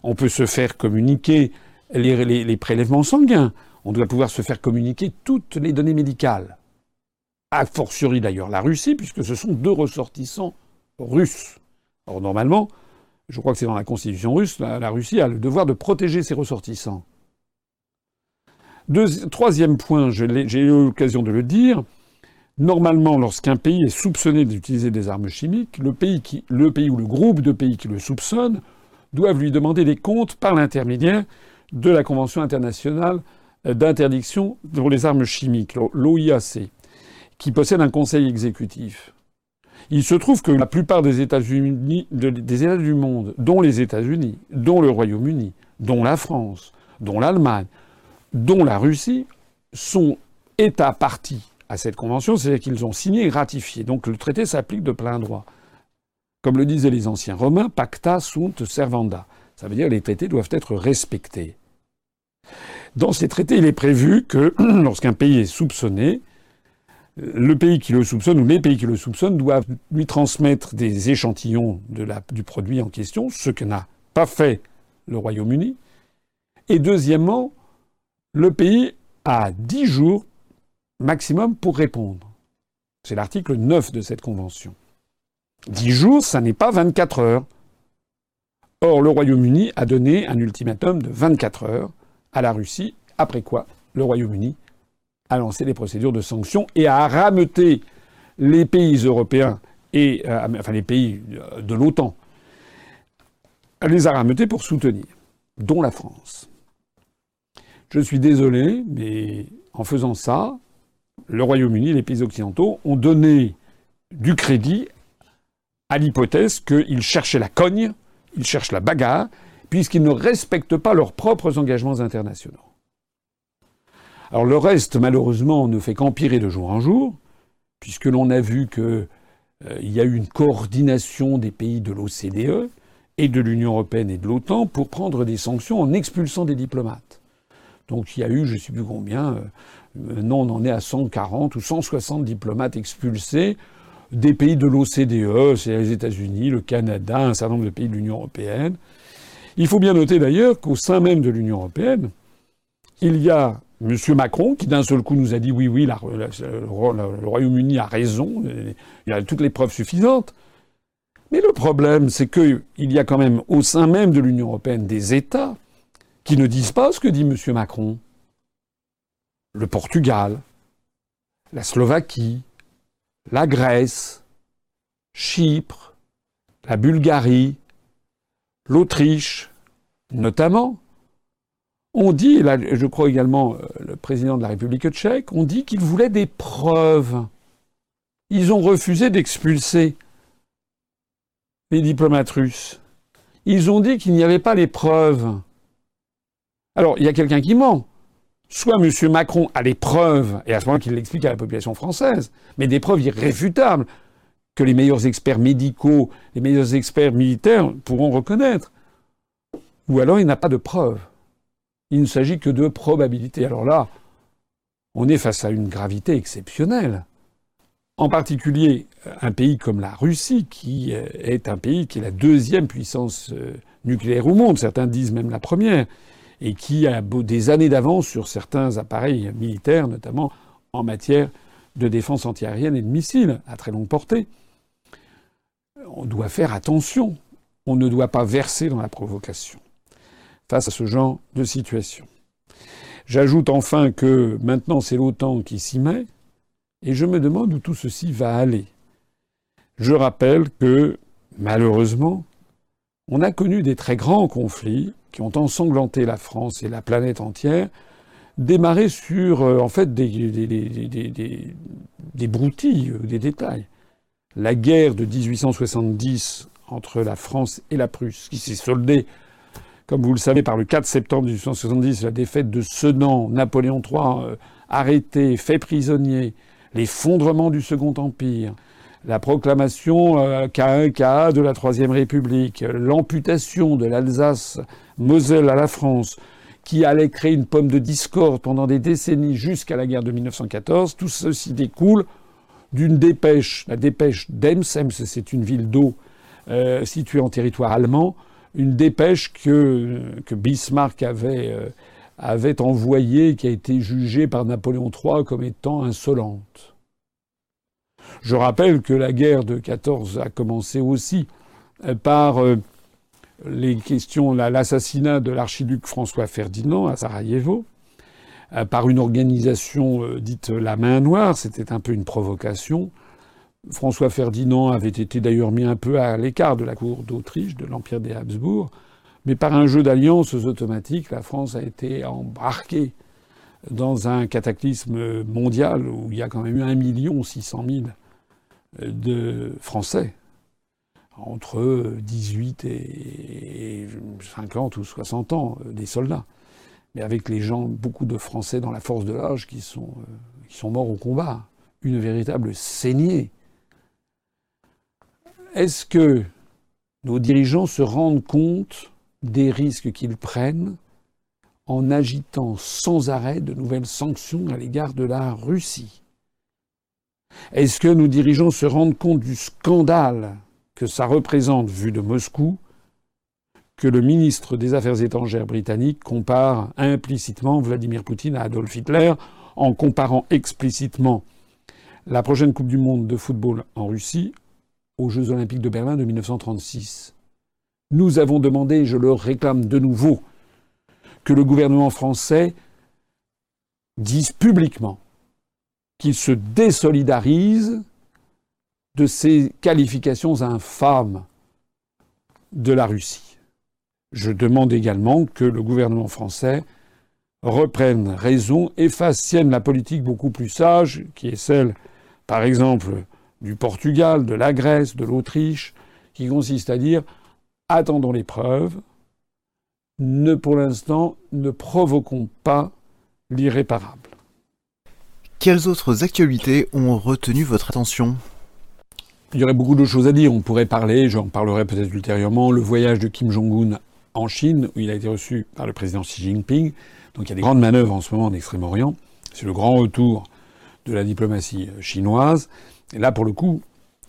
On peut se faire communiquer les, prélèvements sanguins, on doit pouvoir se faire communiquer toutes les données médicales. A fortiori d'ailleurs la Russie, puisque ce sont deux ressortissants russes. Or normalement, je crois que c'est dans la constitution russe, la, Russie a le devoir de protéger ses ressortissants. Troisième point, j'ai eu l'occasion de le dire, Normalement, lorsqu'un pays est soupçonné d'utiliser des armes chimiques, le pays, ou le groupe de pays qui le soupçonnent doivent lui demander des comptes par l'intermédiaire de la Convention internationale d'interdiction pour les armes chimiques, l'OIAC, qui possède un conseil exécutif. Il se trouve que la plupart des États-Unis, des États du monde, dont les États-Unis, dont le Royaume-Uni, dont la France, dont l'Allemagne, dont la Russie, sont États partis à cette convention, c'est qu'ils ont signé et ratifié. Donc le traité s'applique de plein droit. Comme le disaient les anciens romains, pacta sunt servanda. Ça veut dire que les traités doivent être respectés. Dans ces traités, il est prévu que lorsqu'un pays est soupçonné, le pays qui le soupçonne ou les pays qui le soupçonnent doivent lui transmettre des échantillons du produit en question, ce que n'a pas fait le Royaume-Uni. Et deuxièmement, le pays a dix jours maximum pour répondre. C'est l'article 9 de cette convention. 10 jours, ça n'est pas 24 heures. Or, le Royaume-Uni a donné un ultimatum de 24 heures à la Russie, après quoi le Royaume-Uni a lancé des procédures de sanctions et a rameuté les pays européens et euh, enfin les pays de l'OTAN, les a rameutés pour soutenir, dont la France. Je suis désolé, mais en faisant ça, le Royaume-Uni, les pays occidentaux, ont donné du crédit à l'hypothèse qu'ils cherchaient la cogne, ils cherchent la bagarre, puisqu'ils ne respectent pas leurs propres engagements internationaux. Alors le reste, malheureusement, ne fait qu'empirer de jour en jour, puisque l'on a vu qu'il euh, y a eu une coordination des pays de l'OCDE et de l'Union européenne et de l'OTAN pour prendre des sanctions en expulsant des diplomates. Donc il y a eu, je ne sais plus combien, euh, non, on en est à 140 ou 160 diplomates expulsés des pays de l'OCDE, c'est les États-Unis, le Canada, un certain nombre de pays de l'Union européenne. Il faut bien noter d'ailleurs qu'au sein même de l'Union européenne, il y a M. Macron qui d'un seul coup nous a dit oui, oui, le Royaume-Uni a raison, il y a toutes les preuves suffisantes. Mais le problème, c'est qu'il y a quand même au sein même de l'Union européenne des États qui ne disent pas ce que dit M. Macron le Portugal, la Slovaquie, la Grèce, Chypre, la Bulgarie, l'Autriche, notamment, on dit, et là je crois également euh, le président de la République tchèque, on dit qu'ils voulaient des preuves. Ils ont refusé d'expulser les diplomates russes. Ils ont dit qu'il n'y avait pas les preuves. Alors, il y a quelqu'un qui ment soit M. Macron a les preuves, et à ce moment qu'il l'explique à la population française, mais des preuves irréfutables que les meilleurs experts médicaux, les meilleurs experts militaires pourront reconnaître. Ou alors il n'a pas de preuves. Il ne s'agit que de probabilités. Alors là, on est face à une gravité exceptionnelle. En particulier, un pays comme la Russie, qui est un pays qui est la deuxième puissance nucléaire au monde, certains disent même la première, et qui a des années d'avance sur certains appareils militaires, notamment en matière de défense antiaérienne et de missiles à très longue portée. On doit faire attention. On ne doit pas verser dans la provocation face à ce genre de situation. J'ajoute enfin que maintenant c'est l'OTAN qui s'y met, et je me demande où tout ceci va aller. Je rappelle que, malheureusement, on a connu des très grands conflits qui ont ensanglanté la France et la planète entière, démarrés sur euh, en fait des broutilles, euh, des détails. La guerre de 1870 entre la France et la Prusse, qui s'est soldée, comme vous le savez, par le 4 septembre 1870, la défaite de Sedan, Napoléon III euh, arrêté, fait prisonnier, l'effondrement du Second Empire, la proclamation euh, K1, KA de la Troisième République, l'amputation de l'Alsace-Moselle à la France, qui allait créer une pomme de discorde pendant des décennies jusqu'à la guerre de 1914, tout ceci découle d'une dépêche, la dépêche d'Ems, Ems c'est une ville d'eau euh, située en territoire allemand, une dépêche que, que Bismarck avait, euh, avait envoyée, qui a été jugée par Napoléon III comme étant insolente. Je rappelle que la guerre de 14 a commencé aussi euh, par euh, les questions, l'assassinat de l'archiduc François Ferdinand à Sarajevo, euh, par une organisation dite la main noire, c'était un peu une provocation. François Ferdinand avait été d'ailleurs mis un peu à l'écart de la cour d'Autriche, de l'Empire des Habsbourg, mais par un jeu d'alliances automatiques, la France a été embarquée dans un cataclysme mondial où il y a quand même eu 1 600 000 de Français entre 18 et 50 ou 60 ans, euh, des soldats. Mais avec les gens, beaucoup de Français dans la force de l'âge qui sont, euh, qui sont morts au combat. Une véritable saignée. Est-ce que nos dirigeants se rendent compte des risques qu'ils prennent en agitant sans arrêt de nouvelles sanctions à l'égard de la Russie? Est-ce que nos dirigeants se rendent compte du scandale que ça représente vu de Moscou que le ministre des Affaires étrangères britannique compare implicitement Vladimir Poutine à Adolf Hitler en comparant explicitement la prochaine Coupe du Monde de football en Russie aux Jeux olympiques de Berlin de 1936. Nous avons demandé, je le réclame de nouveau, que le gouvernement français dise publiquement qu'il se désolidarise de ces qualifications infâmes de la Russie. Je demande également que le gouvernement français reprenne raison et fasse sienne la politique beaucoup plus sage, qui est celle, par exemple, du Portugal, de la Grèce, de l'Autriche, qui consiste à dire attendons les preuves, ne pour l'instant ne provoquons pas l'irréparable. Quelles autres actualités ont retenu votre attention Il y aurait beaucoup de choses à dire. On pourrait parler, j'en parlerai peut-être ultérieurement, le voyage de Kim Jong-un en Chine, où il a été reçu par le président Xi Jinping. Donc il y a des grandes manœuvres en ce moment en Extrême-Orient. C'est le grand retour de la diplomatie chinoise. Et là, pour le coup,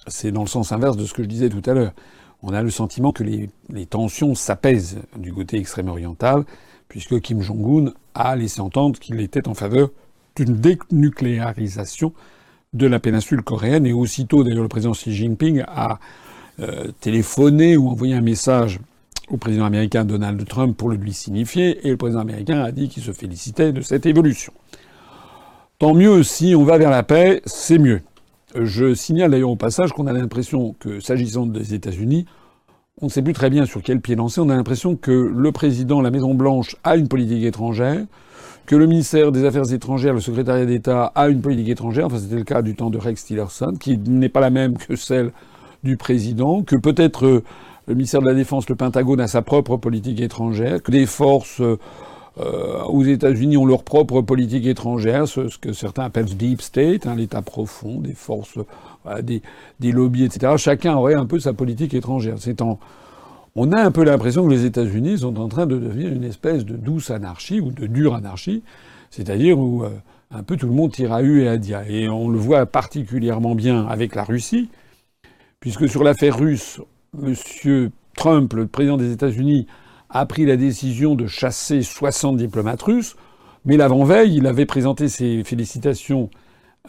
c'est dans le sens inverse de ce que je disais tout à l'heure. On a le sentiment que les, les tensions s'apaisent du côté extrême-oriental, puisque Kim Jong-un a laissé entendre qu'il était en faveur d'une dénucléarisation de la péninsule coréenne. Et aussitôt, d'ailleurs, le président Xi Jinping a euh, téléphoné ou envoyé un message au président américain Donald Trump pour le lui signifier, et le président américain a dit qu'il se félicitait de cette évolution. Tant mieux si on va vers la paix, c'est mieux. Je signale d'ailleurs au passage qu'on a l'impression que, s'agissant des États-Unis, on ne sait plus très bien sur quel pied lancer. On a l'impression que le président, la Maison Blanche, a une politique étrangère, que le ministère des Affaires étrangères, le secrétariat d'État a une politique étrangère, enfin c'était le cas du temps de Rex Tillerson, qui n'est pas la même que celle du président, que peut-être euh, le ministère de la Défense, le Pentagone a sa propre politique étrangère, que des forces euh, aux États-Unis ont leur propre politique étrangère, ce, que certains appellent deep state, hein, l'État profond, des forces, des, des, lobbies, etc. Chacun aurait un peu sa politique étrangère. C'est en on a un peu l'impression que les États-Unis sont en train de devenir une espèce de douce anarchie ou de dure anarchie, c'est-à-dire où euh, un peu tout le monde tire à U et à Dia. Et on le voit particulièrement bien avec la Russie, puisque sur l'affaire russe, M. Trump, le président des États-Unis, a pris la décision de chasser 60 diplomates russes, mais l'avant-veille, il avait présenté ses félicitations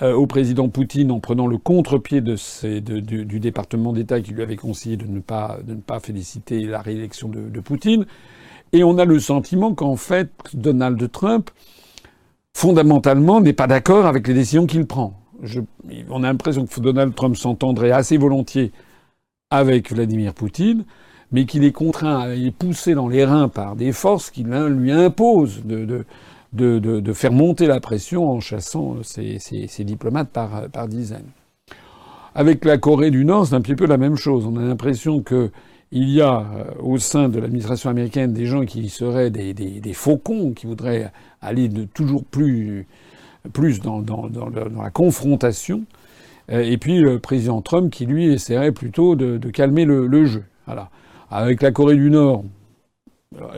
euh, au président Poutine en prenant le contre-pied du département d'État qui lui avait conseillé de ne pas, féliciter la réélection de, Poutine. Et on a le sentiment qu'en fait, Donald Trump, fondamentalement, n'est pas d'accord avec les décisions qu'il prend. On a l'impression que Donald Trump s'entendrait assez volontiers avec Vladimir Poutine, mais qu'il est contraint, il est poussé dans les reins par des forces qui lui imposent de, de de, faire monter la pression en chassant ces, ces, ces diplomates par, par, dizaines. Avec la Corée du Nord, c'est un petit peu la même chose. On a l'impression que il y a euh, au sein de l'administration américaine des gens qui seraient des, des, faucons, qui voudraient aller toujours plus, plus dans, dans, dans, la confrontation. Euh, et puis le président Trump qui, lui, essaierait plutôt de, de calmer le, le jeu. Voilà. Avec la Corée du Nord,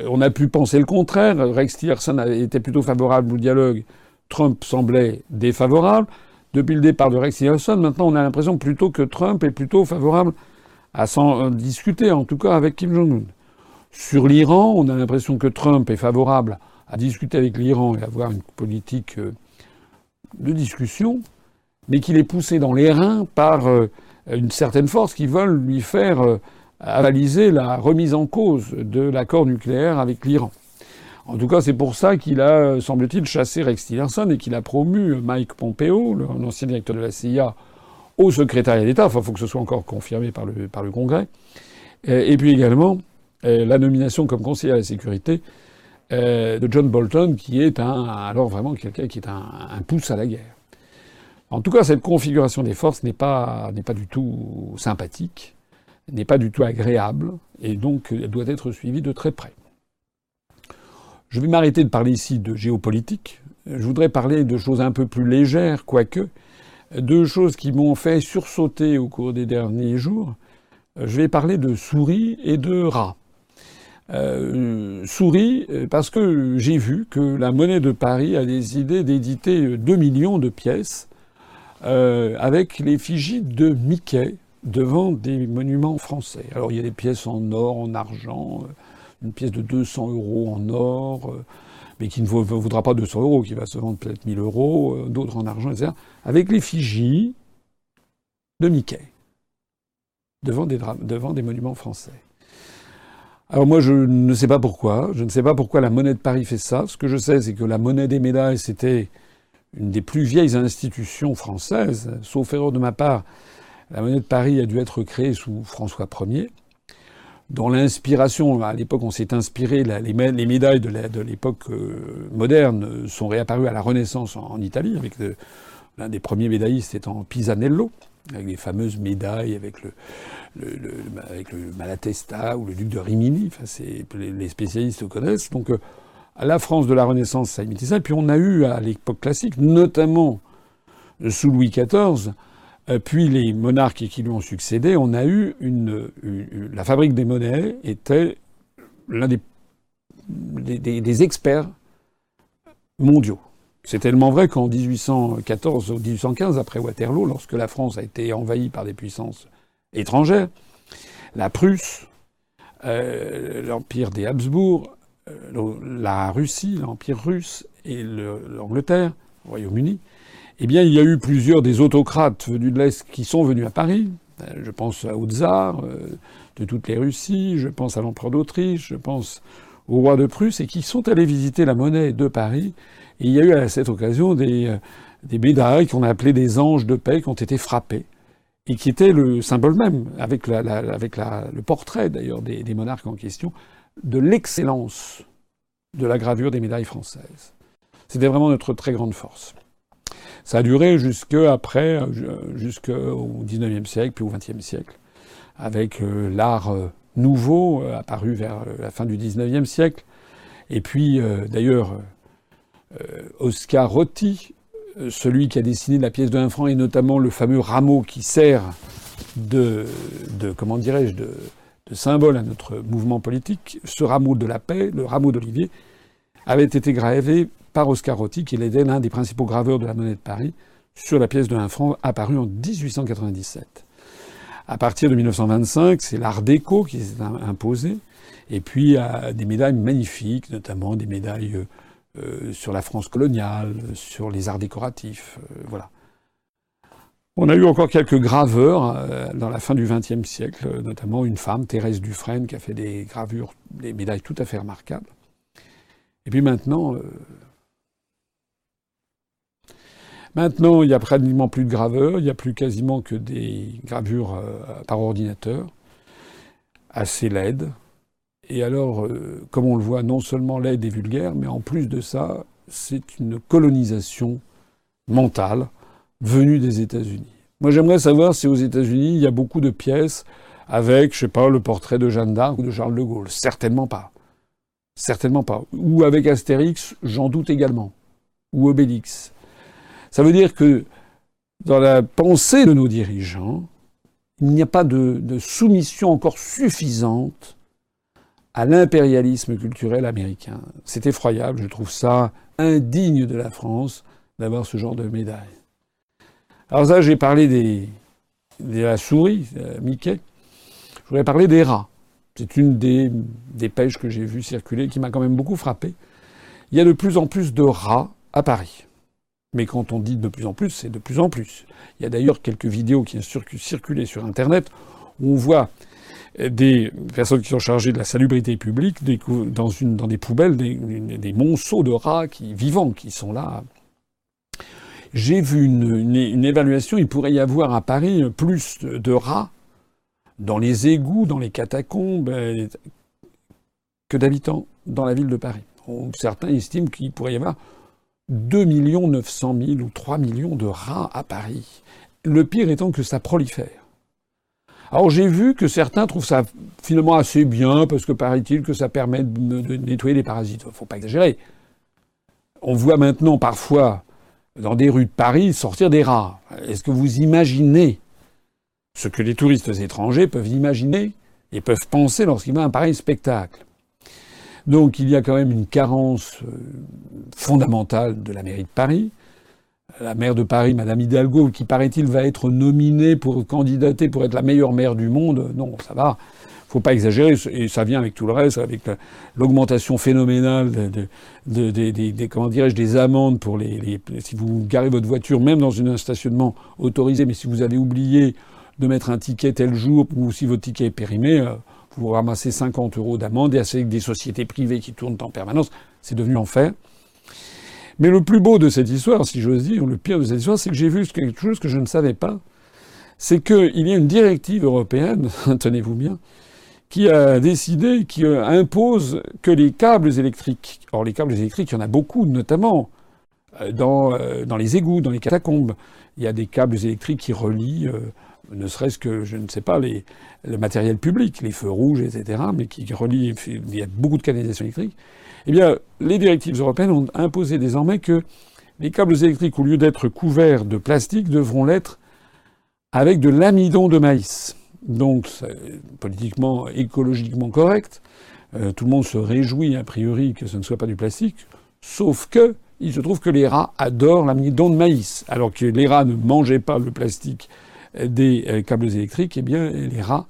on a pu penser le contraire. Rex Tillerson était plutôt favorable au dialogue. Trump semblait défavorable. Depuis le départ de Rex Tillerson, maintenant on a l'impression plutôt que Trump est plutôt favorable à s'en discuter, en tout cas avec Kim Jong-un. Sur l'Iran, on a l'impression que Trump est favorable à discuter avec l'Iran et avoir une politique euh, de discussion, mais qu'il est poussé dans les reins par euh, une certaine force qui veulent lui faire euh, avalisé la remise en cause de l'accord nucléaire avec l'Iran. En tout cas, c'est pour ça qu'il a, semble-t-il, chassé Rex Tillerson et qu'il a promu Mike Pompeo, l'ancien directeur de la CIA, au secrétariat d'État. Enfin, il faut que ce soit encore confirmé par le, par le Congrès. Et, puis également, euh, la nomination comme conseiller à la sécurité euh, de John Bolton, qui est un, alors vraiment quelqu'un qui est un, pouce à la guerre. En tout cas, cette configuration des forces n'est pas, n'est pas du tout sympathique n'est pas du tout agréable et donc elle doit être suivie de très près. Je vais m'arrêter de parler ici de géopolitique. Je voudrais parler de choses un peu plus légères, quoique, deux choses qui m'ont fait sursauter au cours des derniers jours. Je vais parler de souris et de rats. Euh, souris, parce que j'ai vu que la monnaie de Paris a décidé d'éditer 2 millions de pièces euh, avec l'effigie de Mickey devant des monuments français. Alors il y a des pièces en or, en argent, euh, une pièce de 200 euros en or, euh, mais qui ne vaudra pas 200 euros, qui va se vendre peut-être 1000 euros, euh, d'autres en argent, etc., avec l'effigie de Mickey, devant des, devant des monuments français. Alors moi, je ne sais pas pourquoi. Je ne sais pas pourquoi la monnaie de Paris fait ça. Ce que je sais, c'est que la monnaie des médailles, c'était une des plus vieilles institutions françaises, sauf erreur de ma part. La monnaie de Paris a dû être créée sous François Ier, dont l'inspiration, à l'époque on s'est inspiré, les, médailles de l'époque euh, moderne sont réapparues à la Renaissance en, Italie, avec l'un des premiers médaillistes étant Pisanello, avec les fameuses médailles avec le, Malatesta ou le duc de Rimini, les spécialistes connaissent. Donc euh, la France de la Renaissance, ça a imité ça. Et puis on a eu à l'époque classique, notamment sous Louis XIV, puis les monarques qui lui ont succédé, on a eu la fabrique des monnaies était l'un des, experts mondiaux. C'est tellement vrai qu'en 1814 ou 1815, après Waterloo, lorsque la France a été envahie par des puissances étrangères, la Prusse, euh, l'empire des Habsbourg, euh, la Russie, l'empire russe et l'Angleterre, le Royaume-Uni, eh bien, il y a eu plusieurs des autocrates venus de l'Est qui sont venus à Paris. Euh, je pense au tsar euh, de toutes les Russies, je pense à l'empereur d'Autriche, je pense au roi de Prusse, et qui sont allés visiter la monnaie de Paris. Et il y a eu à cette occasion des, euh, médailles qu'on a appelées des anges de paix qui ont été frappés et qui étaient le symbole même, avec, le portrait d'ailleurs des monarques en question, de l'excellence de la gravure des médailles françaises. C'était vraiment notre très grande force. Ça a duré jusque après, euh, jusqu'au XIXe siècle, puis au XXe siècle, avec euh, l'art euh, nouveau apparu vers la fin du XIXe siècle. Et puis, d'ailleurs, Oscar Rotti, celui qui a dessiné la pièce de 1 franc, et notamment le fameux rameau qui sert de, comment dirais-je, de symbole à notre mouvement politique, ce rameau de la paix, le rameau d'olivier, avait été gravé par Oscar Rotti, qui était l'un des principaux graveurs de la monnaie de Paris, sur la pièce de 1 franc apparue en 1897. À partir de 1925, c'est l'art déco qui s'est imposé, et puis des médailles magnifiques, notamment des médailles euh, sur la France coloniale, sur les arts décoratifs, euh, voilà. On a eu encore quelques graveurs euh, dans la fin du XXe siècle, notamment une femme, Thérèse Dufresne, qui a fait des gravures, des médailles tout à fait remarquables. Et puis maintenant, Maintenant, il n'y a pratiquement plus de graveurs, il n'y a plus quasiment que des gravures euh, par ordinateur, assez laides. Et alors, euh, comme on le voit, non seulement laide et vulgaire, mais en plus de ça, c'est une colonisation mentale venue des États-Unis. Moi, j'aimerais savoir si aux États-Unis, il y a beaucoup de pièces avec, je sais pas, le portrait de Jeanne d'Arc ou de Charles de Gaulle. Certainement pas. Certainement pas. Ou avec Astérix, j'en doute également. Ou Obélix. Ça veut dire que dans la pensée de nos dirigeants, il n'y a pas de, soumission encore suffisante à l'impérialisme culturel américain. C'est effroyable, je trouve ça indigne de la France d'avoir ce genre de médaille. Alors ça, j'ai parlé des, de la souris, euh, Mickey. Je voudrais parler des rats. C'est une des, des pêches que j'ai vues circuler qui m'a quand même beaucoup frappé. Il y a de plus en plus de rats à Paris. Mais quand on dit de plus en plus, c'est de plus en plus. Il y a d'ailleurs quelques vidéos qui ont circulé sur Internet où on voit des personnes qui sont chargées de la salubrité publique dans, des poubelles des, monceaux de rats vivants qui sont là. J'ai vu une, évaluation, il pourrait y avoir à Paris plus de, rats dans les égouts, dans les catacombes, euh, que d'habitants dans la ville de Paris. Certains estiment qu'il pourrait y avoir 2 900 000 ou 3 millions de rats à Paris. Le pire étant que ça prolifère. Alors j'ai vu que certains trouvent ça finalement assez bien parce que paraît-il que ça permet de, nettoyer les parasites. Faut pas exagérer. On voit maintenant parfois dans des rues de Paris sortir des rats. Est-ce que vous imaginez ce que les touristes étrangers peuvent imaginer et peuvent penser lorsqu'ils voient un pareil spectacle? Donc il y a quand même une carence euh, fondamentale de la mairie de Paris. La maire de Paris, Madame Hidalgo, qui paraît-il va être nominée pour candidater pour être la meilleure maire du monde, non, ça va. Faut pas exagérer, et ça vient avec tout le reste, avec l'augmentation phénoménale des amendes pour les, si vous garez votre voiture, même dans un stationnement autorisé, mais si vous avez oublié de mettre un ticket tel jour ou si votre ticket est périmé, euh, vous ramassez 50 euros d'amende et avec des sociétés privées qui tournent en permanence. C'est devenu l'enfer. Mais le plus beau de cette histoire, si j'ose dire, le pire de cette histoire, c'est que j'ai vu quelque chose que je ne savais pas. C'est qu'il y a une directive européenne, tenez-vous bien, qui a décidé, qui impose que les câbles électriques, or les câbles électriques, il y en a beaucoup, notamment euh, dans, euh, dans les égouts, dans les catacombes. Il y a des câbles électriques qui relient euh, ne serait-ce que, je ne sais pas, le matériel public, les feux rouges, etc., mais qui relient, il y a beaucoup de canalisations électriques, eh bien, les directives européennes ont imposé désormais que les câbles électriques, au lieu d'être couverts de plastique, devront l'être avec de l'amidon de maïs. Donc, politiquement, écologiquement correct. Euh, tout le monde se réjouit, a priori, que ce ne soit pas du plastique, sauf que il se trouve que les rats adorent l'amidon de maïs, alors que les rats ne mangeaient pas le plastique des euh, câbles électriques, eh bien, les rats,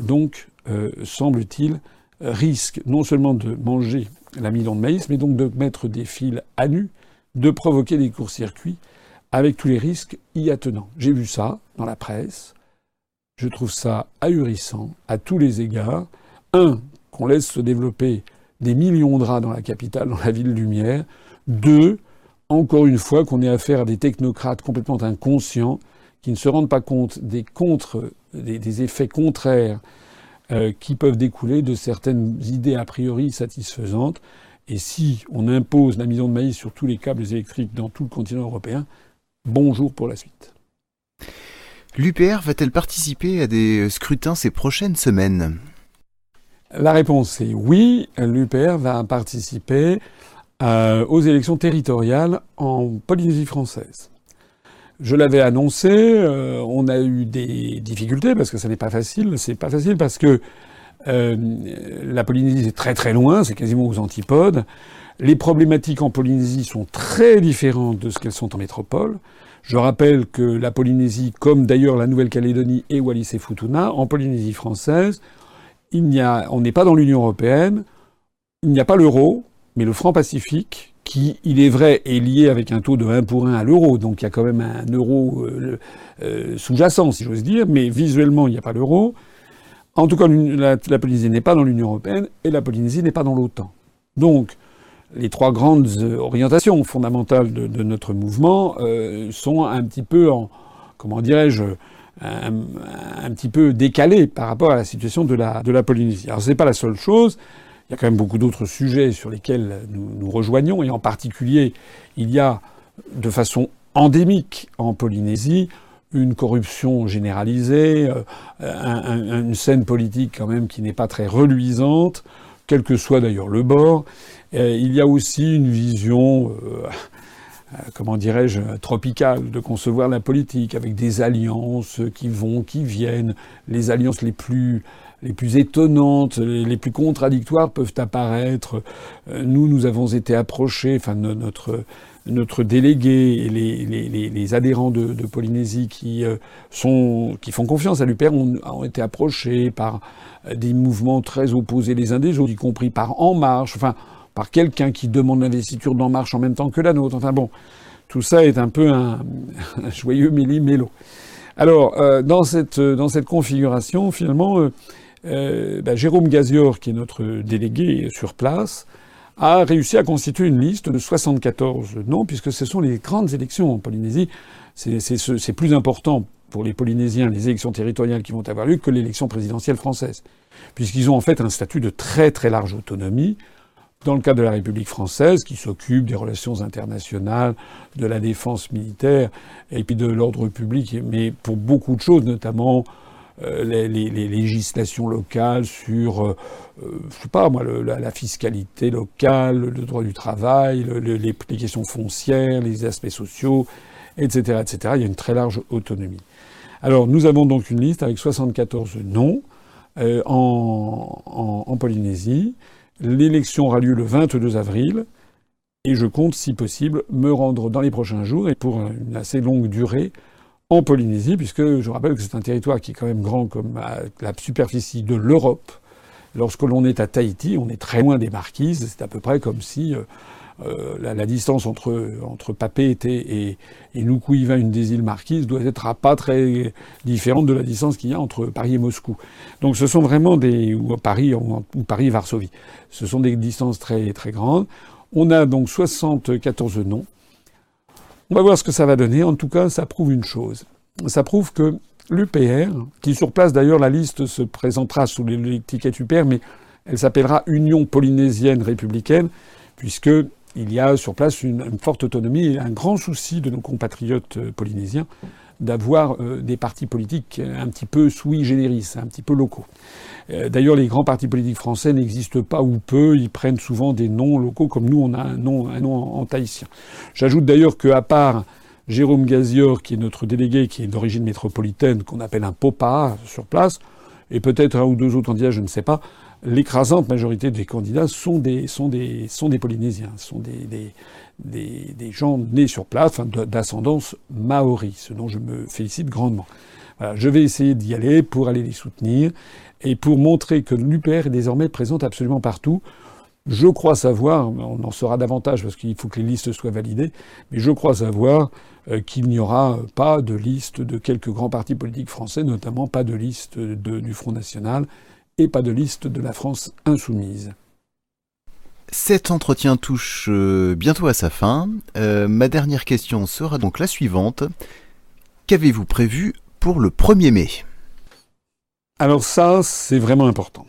donc, euh, semble-t-il, risquent non seulement de manger l'amidon de maïs, mais donc de mettre des fils à nu, de provoquer des courts-circuits, avec tous les risques y attenants. J'ai vu ça dans la presse. Je trouve ça ahurissant à tous les égards. Un, qu'on laisse se développer des millions de rats dans la capitale, dans la ville lumière. Deux, encore une fois, qu'on ait affaire à des technocrates complètement inconscients qui ne se rendent pas compte des, contre, des, effets contraires euh, qui peuvent découler de certaines idées a priori satisfaisantes. Et si on impose la mise de maïs sur tous les câbles électriques dans tout le continent européen, bonjour pour la suite. L'UPR va-t-elle participer à des scrutins ces prochaines semaines? La réponse est oui. L'UPR va participer euh, aux élections territoriales en Polynésie française. Je l'avais annoncé, euh, on a eu des difficultés parce que ça n'est pas facile. C'est pas facile parce que Euh, la Polynésie est très très loin, c'est quasiment aux antipodes. Les problématiques en Polynésie sont très différentes de ce qu'elles sont en métropole. Je rappelle que la Polynésie, comme d'ailleurs la Nouvelle-Calédonie et Wallis et Futuna, en Polynésie française, on n'est pas dans l'Union européenne, il n'y a pas l'euro, mais le franc pacifique, qui, il est vrai, est lié avec un taux de 1 pour 1 à l'euro, donc il y a quand même un euro euh, euh, sous-jacent, si j'ose dire, mais visuellement, il n'y a pas l'euro. En tout cas, la, Polynésie n'est pas dans l'Union européenne et la Polynésie n'est pas dans l'OTAN. Donc, les trois grandes euh, orientations fondamentales de, notre mouvement sont un petit peu en, comment dirais-je, un, petit peu décalées par rapport à la situation de la, de la Polynésie. Alors, n'est pas la seule chose. Il y a quand même beaucoup d'autres sujets sur lesquels nous, nous rejoignons, et en particulier, il y a de façon endémique en Polynésie une corruption généralisée, euh, une scène politique quand même qui n'est pas très reluisante, quel que soit d'ailleurs le bord. il y a aussi une vision, euh, euh, comment dirais-je, tropicale de concevoir la politique, avec des alliances qui vont, qui viennent, les alliances les plus les plus étonnantes, les, plus contradictoires peuvent apparaître. Nous, nous avons été approchés, enfin notre notre délégué et les, les, les adhérents de, de, Polynésie qui, euh, sont, qui font confiance à l'UPR ont, ont, été approchés par des mouvements très opposés les uns des autres, y compris par En Marche, enfin par quelqu'un qui demande l'investiture d'En Marche en même temps que la nôtre. Enfin bon, tout ça est un peu un, un joyeux méli-mélo. Alors, euh, dans, cette, dans cette configuration, finalement, euh, euh bah, Jérôme Gazior, qui est notre délégué sur place, a réussi à constituer une liste de 74 noms, puisque ce sont les grandes élections en Polynésie. C'est plus important pour les Polynésiens, les élections territoriales qui vont avoir lieu, que l'élection présidentielle française. Puisqu'ils ont en fait un statut de très très large autonomie, dans le cadre de la République française, qui s'occupe des relations internationales, de la défense militaire, et puis de l'ordre public, mais pour beaucoup de choses, notamment les, les, législations locales sur, euh, euh, je sais pas moi, la, fiscalité locale, le droit du travail, le, les, questions foncières, les aspects sociaux, etc., etc. Il y a une très large autonomie. Alors nous avons donc une liste avec 74 noms euh, en Polynésie. L'élection aura lieu le 22 avril. Et je compte, si possible, me rendre dans les prochains jours et pour une assez longue durée en Polynésie, puisque je rappelle que c'est un territoire qui est quand même grand comme la superficie de l'Europe. Lorsque l'on est à Tahiti, on est très loin des marquises. C'est à peu près comme si euh, euh la, distance entre, entre Papeete et, et une des îles marquises, doit être pas très différente de la distance qu'il y a entre Paris et Moscou. Donc ce sont vraiment des... ou Paris, ou Paris-Varsovie. Ce sont des distances très, très grandes. On a donc 74 noms. On va voir ce que ça va donner. En tout cas, ça prouve une chose. Ça prouve que l'UPR, qui sur place d'ailleurs, la liste se présentera sous l'étiquette UPR, mais elle s'appellera Union polynésienne républicaine, puisque il y a sur place une, une, forte autonomie et un grand souci de nos compatriotes euh, polynésiens d'avoir euh, des partis politiques un petit peu sui generis, un petit peu locaux. Euh, d'ailleurs, les grands partis politiques français n'existent pas ou peu. Ils prennent souvent des noms locaux, comme nous, on a un nom, un nom en, en tahitien. J'ajoute d'ailleurs qu'à part Jérôme Gazior, qui est notre délégué, qui est d'origine métropolitaine, qu'on appelle un popa sur place, et peut-être un ou deux autres candidats, je ne sais pas, l'écrasante majorité des candidats sont des, sont des, sont des Polynésiens, sont des, des, des, gens nés sur place, d'ascendance maori, ce dont je me félicite grandement. Voilà, je vais essayer d'y aller pour aller les soutenir et pour montrer que l'UPR est désormais présente absolument partout. Je crois savoir, on en saura davantage parce qu'il faut que les listes soient validées, mais je crois savoir euh, qu'il n'y aura pas de liste de quelques grands partis politiques français, notamment pas de liste du Front National et pas de liste de la France insoumise. Cet entretien touche euh, bientôt à sa fin. Euh, ma dernière question sera donc la suivante. Qu'avez-vous prévu pour le 1er mai? Alors ça, c'est vraiment important.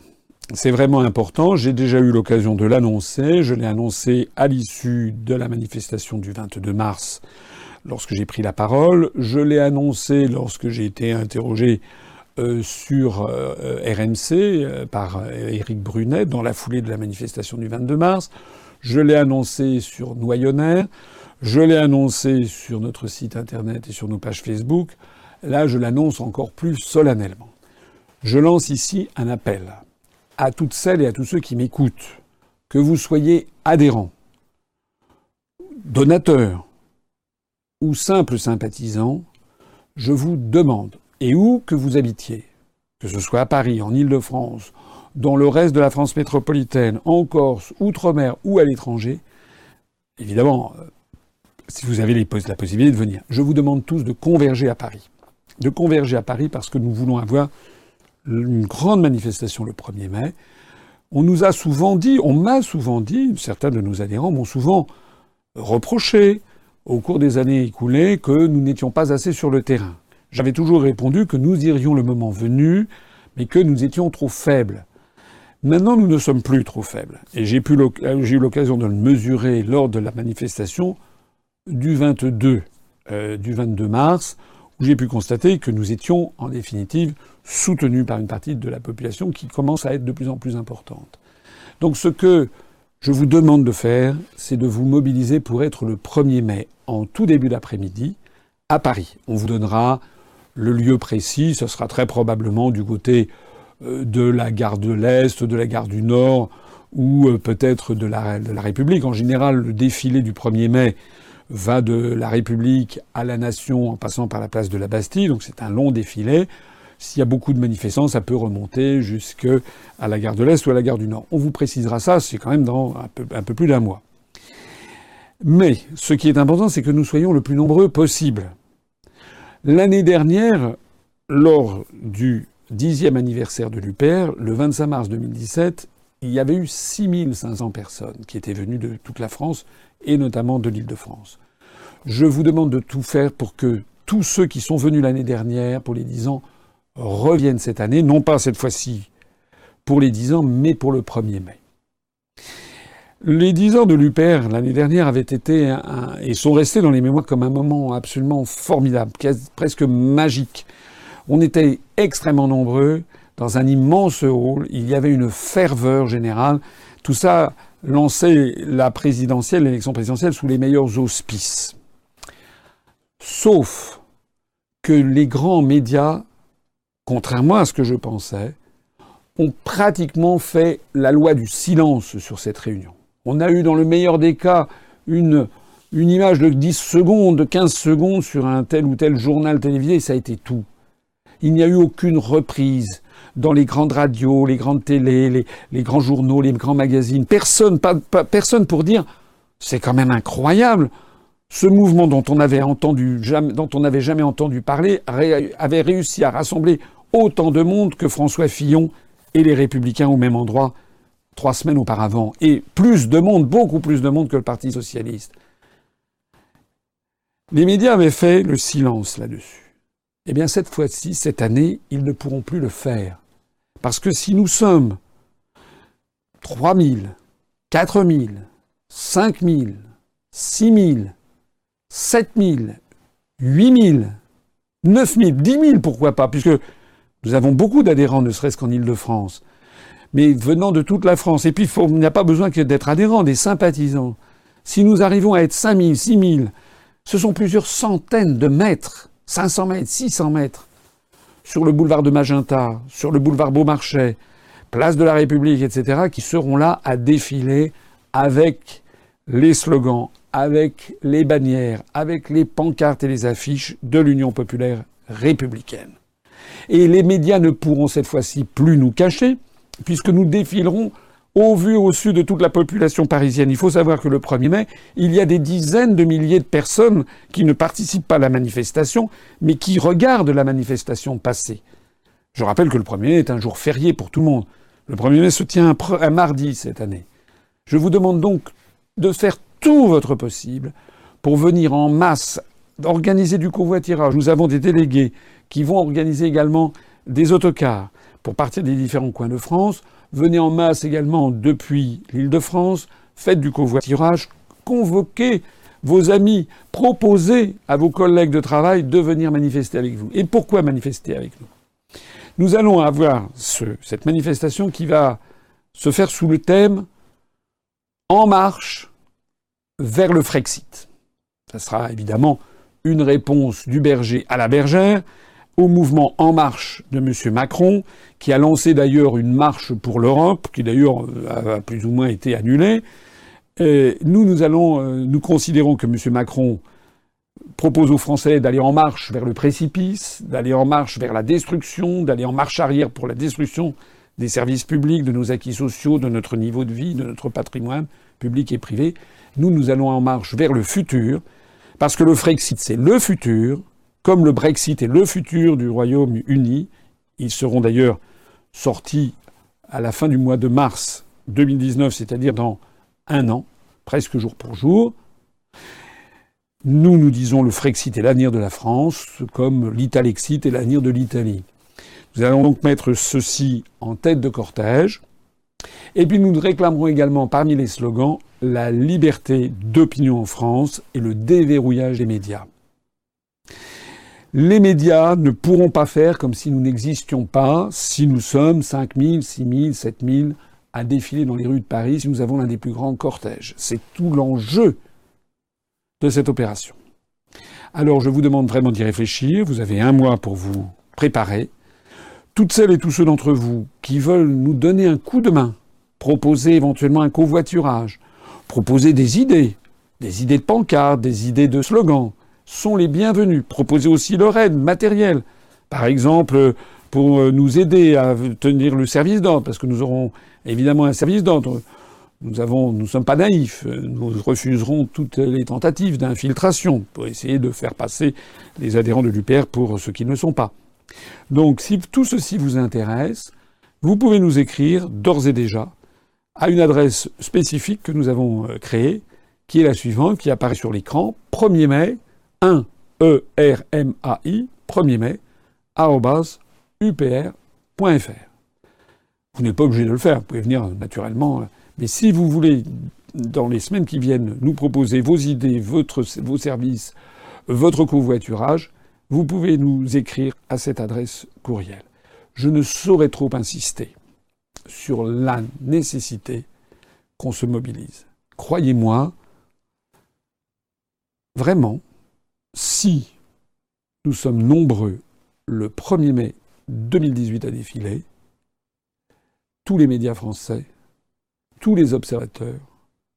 C'est vraiment important. J'ai déjà eu l'occasion de l'annoncer. Je l'ai annoncé à l'issue de la manifestation du 22 mars lorsque j'ai pris la parole. Je l'ai annoncé lorsque j'ai été interrogé euh, sur euh, RMC euh, par Éric Brunet dans la foulée de la manifestation du 22 mars. Je l'ai annoncé sur Noyonnaire. Je l'ai annoncé sur notre site internet et sur nos pages Facebook. Là, je l'annonce encore plus solennellement. Je lance ici un appel à toutes celles et à tous ceux qui m'écoutent, que vous soyez adhérents, donateurs ou simples sympathisants, je vous demande, et où que vous habitiez, que ce soit à Paris, en Île-de-France, dans le reste de la France métropolitaine, en Corse, outre-mer ou à l'étranger, évidemment, euh, si vous avez la possibilité de venir, je vous demande tous de converger à Paris. De converger à Paris parce que nous voulons avoir une grande manifestation le 1er mai. On nous a souvent dit, on m'a souvent dit, certains de nos adhérents m'ont souvent reproché au cours des années écoulées que nous n'étions pas assez sur le terrain. J'avais toujours répondu que nous irions le moment venu, mais que nous étions trop faibles. Maintenant, nous ne sommes plus trop faibles. Et j'ai eu l'occasion de le mesurer lors de la manifestation du 22, euh, du 22 mars, où j'ai pu constater que nous étions, en définitive, soutenus par une partie de la population qui commence à être de plus en plus importante. Donc ce que je vous demande de faire, c'est de vous mobiliser pour être le 1er mai, en tout début d'après-midi, à Paris. On vous donnera le lieu précis, ce sera très probablement du côté euh, de la gare de l'Est, de la gare du Nord, ou euh, peut-être de la, République. En général, le défilé du 1er mai va de la République à la Nation en passant par la place de la Bastille, donc c'est un long défilé. S'il y a beaucoup de manifestants, ça peut remonter jusqu'à la gare de l'Est ou à la gare du Nord. On vous précisera ça, c'est quand même dans un peu plus d'un mois. Mais ce qui est important, c'est que nous soyons le plus nombreux possible. L'année dernière, lors du dixième anniversaire de l'UPR, le 25 mars 2017, il y avait eu 6500 personnes qui étaient venues de toute la France et notamment de l'Île-de-France. Je vous demande de tout faire pour que tous ceux qui sont venus l'année dernière pour les 10 ans reviennent cette année, non pas cette fois-ci pour les 10 ans, mais pour le 1er mai. Les 10 ans de l'UPR l'année dernière avaient été et sont restés dans les mémoires comme un moment absolument formidable, presque magique. On était extrêmement nombreux dans un immense hall, il y avait une ferveur générale. Tout ça lançait la présidentielle, l'élection présidentielle sous les meilleurs auspices. Sauf que les grands médias, contrairement à ce que je pensais, ont pratiquement fait la loi du silence sur cette réunion. On a eu dans le meilleur des cas une, image de 10 secondes, de 15 secondes sur un tel ou tel journal télévisé, et ça a été tout. Il n'y a eu aucune reprise dans les grandes radios, les grandes télés, les, grands journaux, les grands magazines. Personne, personne pour dire c'est quand même incroyable. Ce mouvement dont on avait entendu jamais, dont on n'avait jamais entendu parler avait réussi à rassembler autant de monde que François Fillon et les Républicains au même endroit trois semaines auparavant, et plus de monde, beaucoup plus de monde que le Parti socialiste. Les médias avaient fait le silence là-dessus. Eh bien, cette fois-ci, cette année, ils ne pourront plus le faire. Parce que si nous sommes 3 000, 4 000, 5 000, 6 000, 7 000, 8 000, 9 000, 10 000, pourquoi pas, puisque nous avons beaucoup d'adhérents, ne serait-ce qu'en Ile-de-France, mais venant de toute la France. Et puis, il n'y a pas besoin que d'être adhérents, des sympathisants. Si nous arrivons à être 5 000, 6 000, ce sont plusieurs centaines de mètres, 500 mètres, 600 mètres, sur le boulevard de Magenta, sur le boulevard Beaumarchais, place de la République, etc., qui seront là à défiler avec les slogans, avec les bannières, avec les pancartes et les affiches de l'Union populaire républicaine. Et les médias ne pourront cette fois-ci plus nous cacher, puisque nous défilerons au vu au sud de toute la population parisienne. Il faut savoir que le 1er mai, il y a des dizaines de milliers de personnes qui ne participent pas à la manifestation, mais qui regardent la manifestation passer. Je rappelle que le 1er mai est un jour férié pour tout le monde. Le 1er mai se tient un, mardi cette année. Je vous demande donc de faire tout votre possible pour venir en masse organiser du covoiturage. Nous avons des délégués qui vont organiser également des autocars pour partir des différents coins de France Venez en masse également depuis l'île de France, faites du covoiturage, convoquez vos amis, proposez à vos collègues de travail de venir manifester avec vous. Et pourquoi manifester avec nous? Nous allons avoir cette manifestation qui va se faire sous le thème En marche vers le Frexit. Ça sera évidemment une réponse du berger à la bergère, au mouvement En Marche de M. Macron, qui a lancé d'ailleurs une marche pour l'Europe, qui d'ailleurs a plus ou moins été annulée. nous, nous allons, euh, nous considérons que M. Macron propose aux Français d'aller en marche vers le précipice, d'aller en marche vers la destruction, d'aller en marche arrière pour la destruction des services publics, de nos acquis sociaux, de notre niveau de vie, de notre patrimoine public et privé. Nous, nous allons en marche vers le futur, parce que le Frexit, c'est le futur, comme le Brexit est le futur du Royaume-Uni. Ils seront d'ailleurs sortis à la fin du mois de mars 2019, c'est-à-dire dans un an, presque jour pour jour. Nous, nous disons le Frexit est l'avenir de la France, comme l'Italexit est l'avenir de l'Italie. Nous allons donc mettre ceci en tête de cortège. Et puis nous réclamerons également parmi les slogans la liberté d'opinion en France et le déverrouillage des médias. Les médias ne pourront pas faire comme si nous n'existions pas, si nous sommes 5 000, 6 000, 7 000 à défiler dans les rues de Paris, si nous avons l'un des plus grands cortèges. C'est tout l'enjeu de cette opération. Alors je vous demande vraiment d'y réfléchir. Vous avez un mois pour vous préparer. Toutes celles et tous ceux d'entre vous qui veulent nous donner un coup de main, proposer éventuellement un covoiturage, proposer des idées, des idées de pancartes, des idées de slogans, sont les bienvenus. Proposer aussi leur aide matérielle. Par exemple, pour nous aider à tenir le service d'ordre, parce que nous aurons évidemment un service d'ordre. Nous avons, nous sommes pas naïfs. Nous refuserons toutes les tentatives d'infiltration pour essayer de faire passer les adhérents de l'UPR pour ce qu'ils ne sont pas. Donc, si tout ceci vous intéresse, vous pouvez nous écrire d'ores et déjà à une adresse spécifique que nous avons euh, créée, qui est la suivante, qui apparaît sur l'écran, 1er mai, 1 E R M A I, 1er mai, upr.fr. Vous n'êtes pas obligé de le faire, vous pouvez venir naturellement. Euh, mais si vous voulez, dans les semaines qui viennent, nous proposer vos idées, vos services, votre covoiturage, vous pouvez nous écrire à cette adresse courriel. Je ne saurais trop insister sur la nécessité qu'on se mobilise. Croyez-moi, vraiment, si nous sommes nombreux le 1er mai 2018 à défiler, tous les médias français, tous les observateurs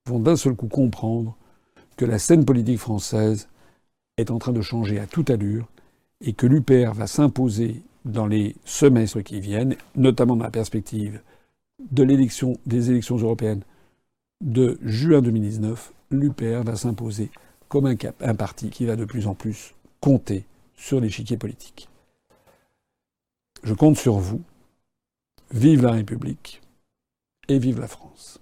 vont d'un seul coup comprendre que la scène politique française est en train de changer à toute allure et que l'UPR va s'imposer dans les semestres qui viennent, notamment dans la perspective de l'élection, des élections européennes de juin 2019, l'UPR va s'imposer comme un, parti qui va de plus en plus compter sur l'échiquier politique. Je compte sur vous. Vive la République et vive la France.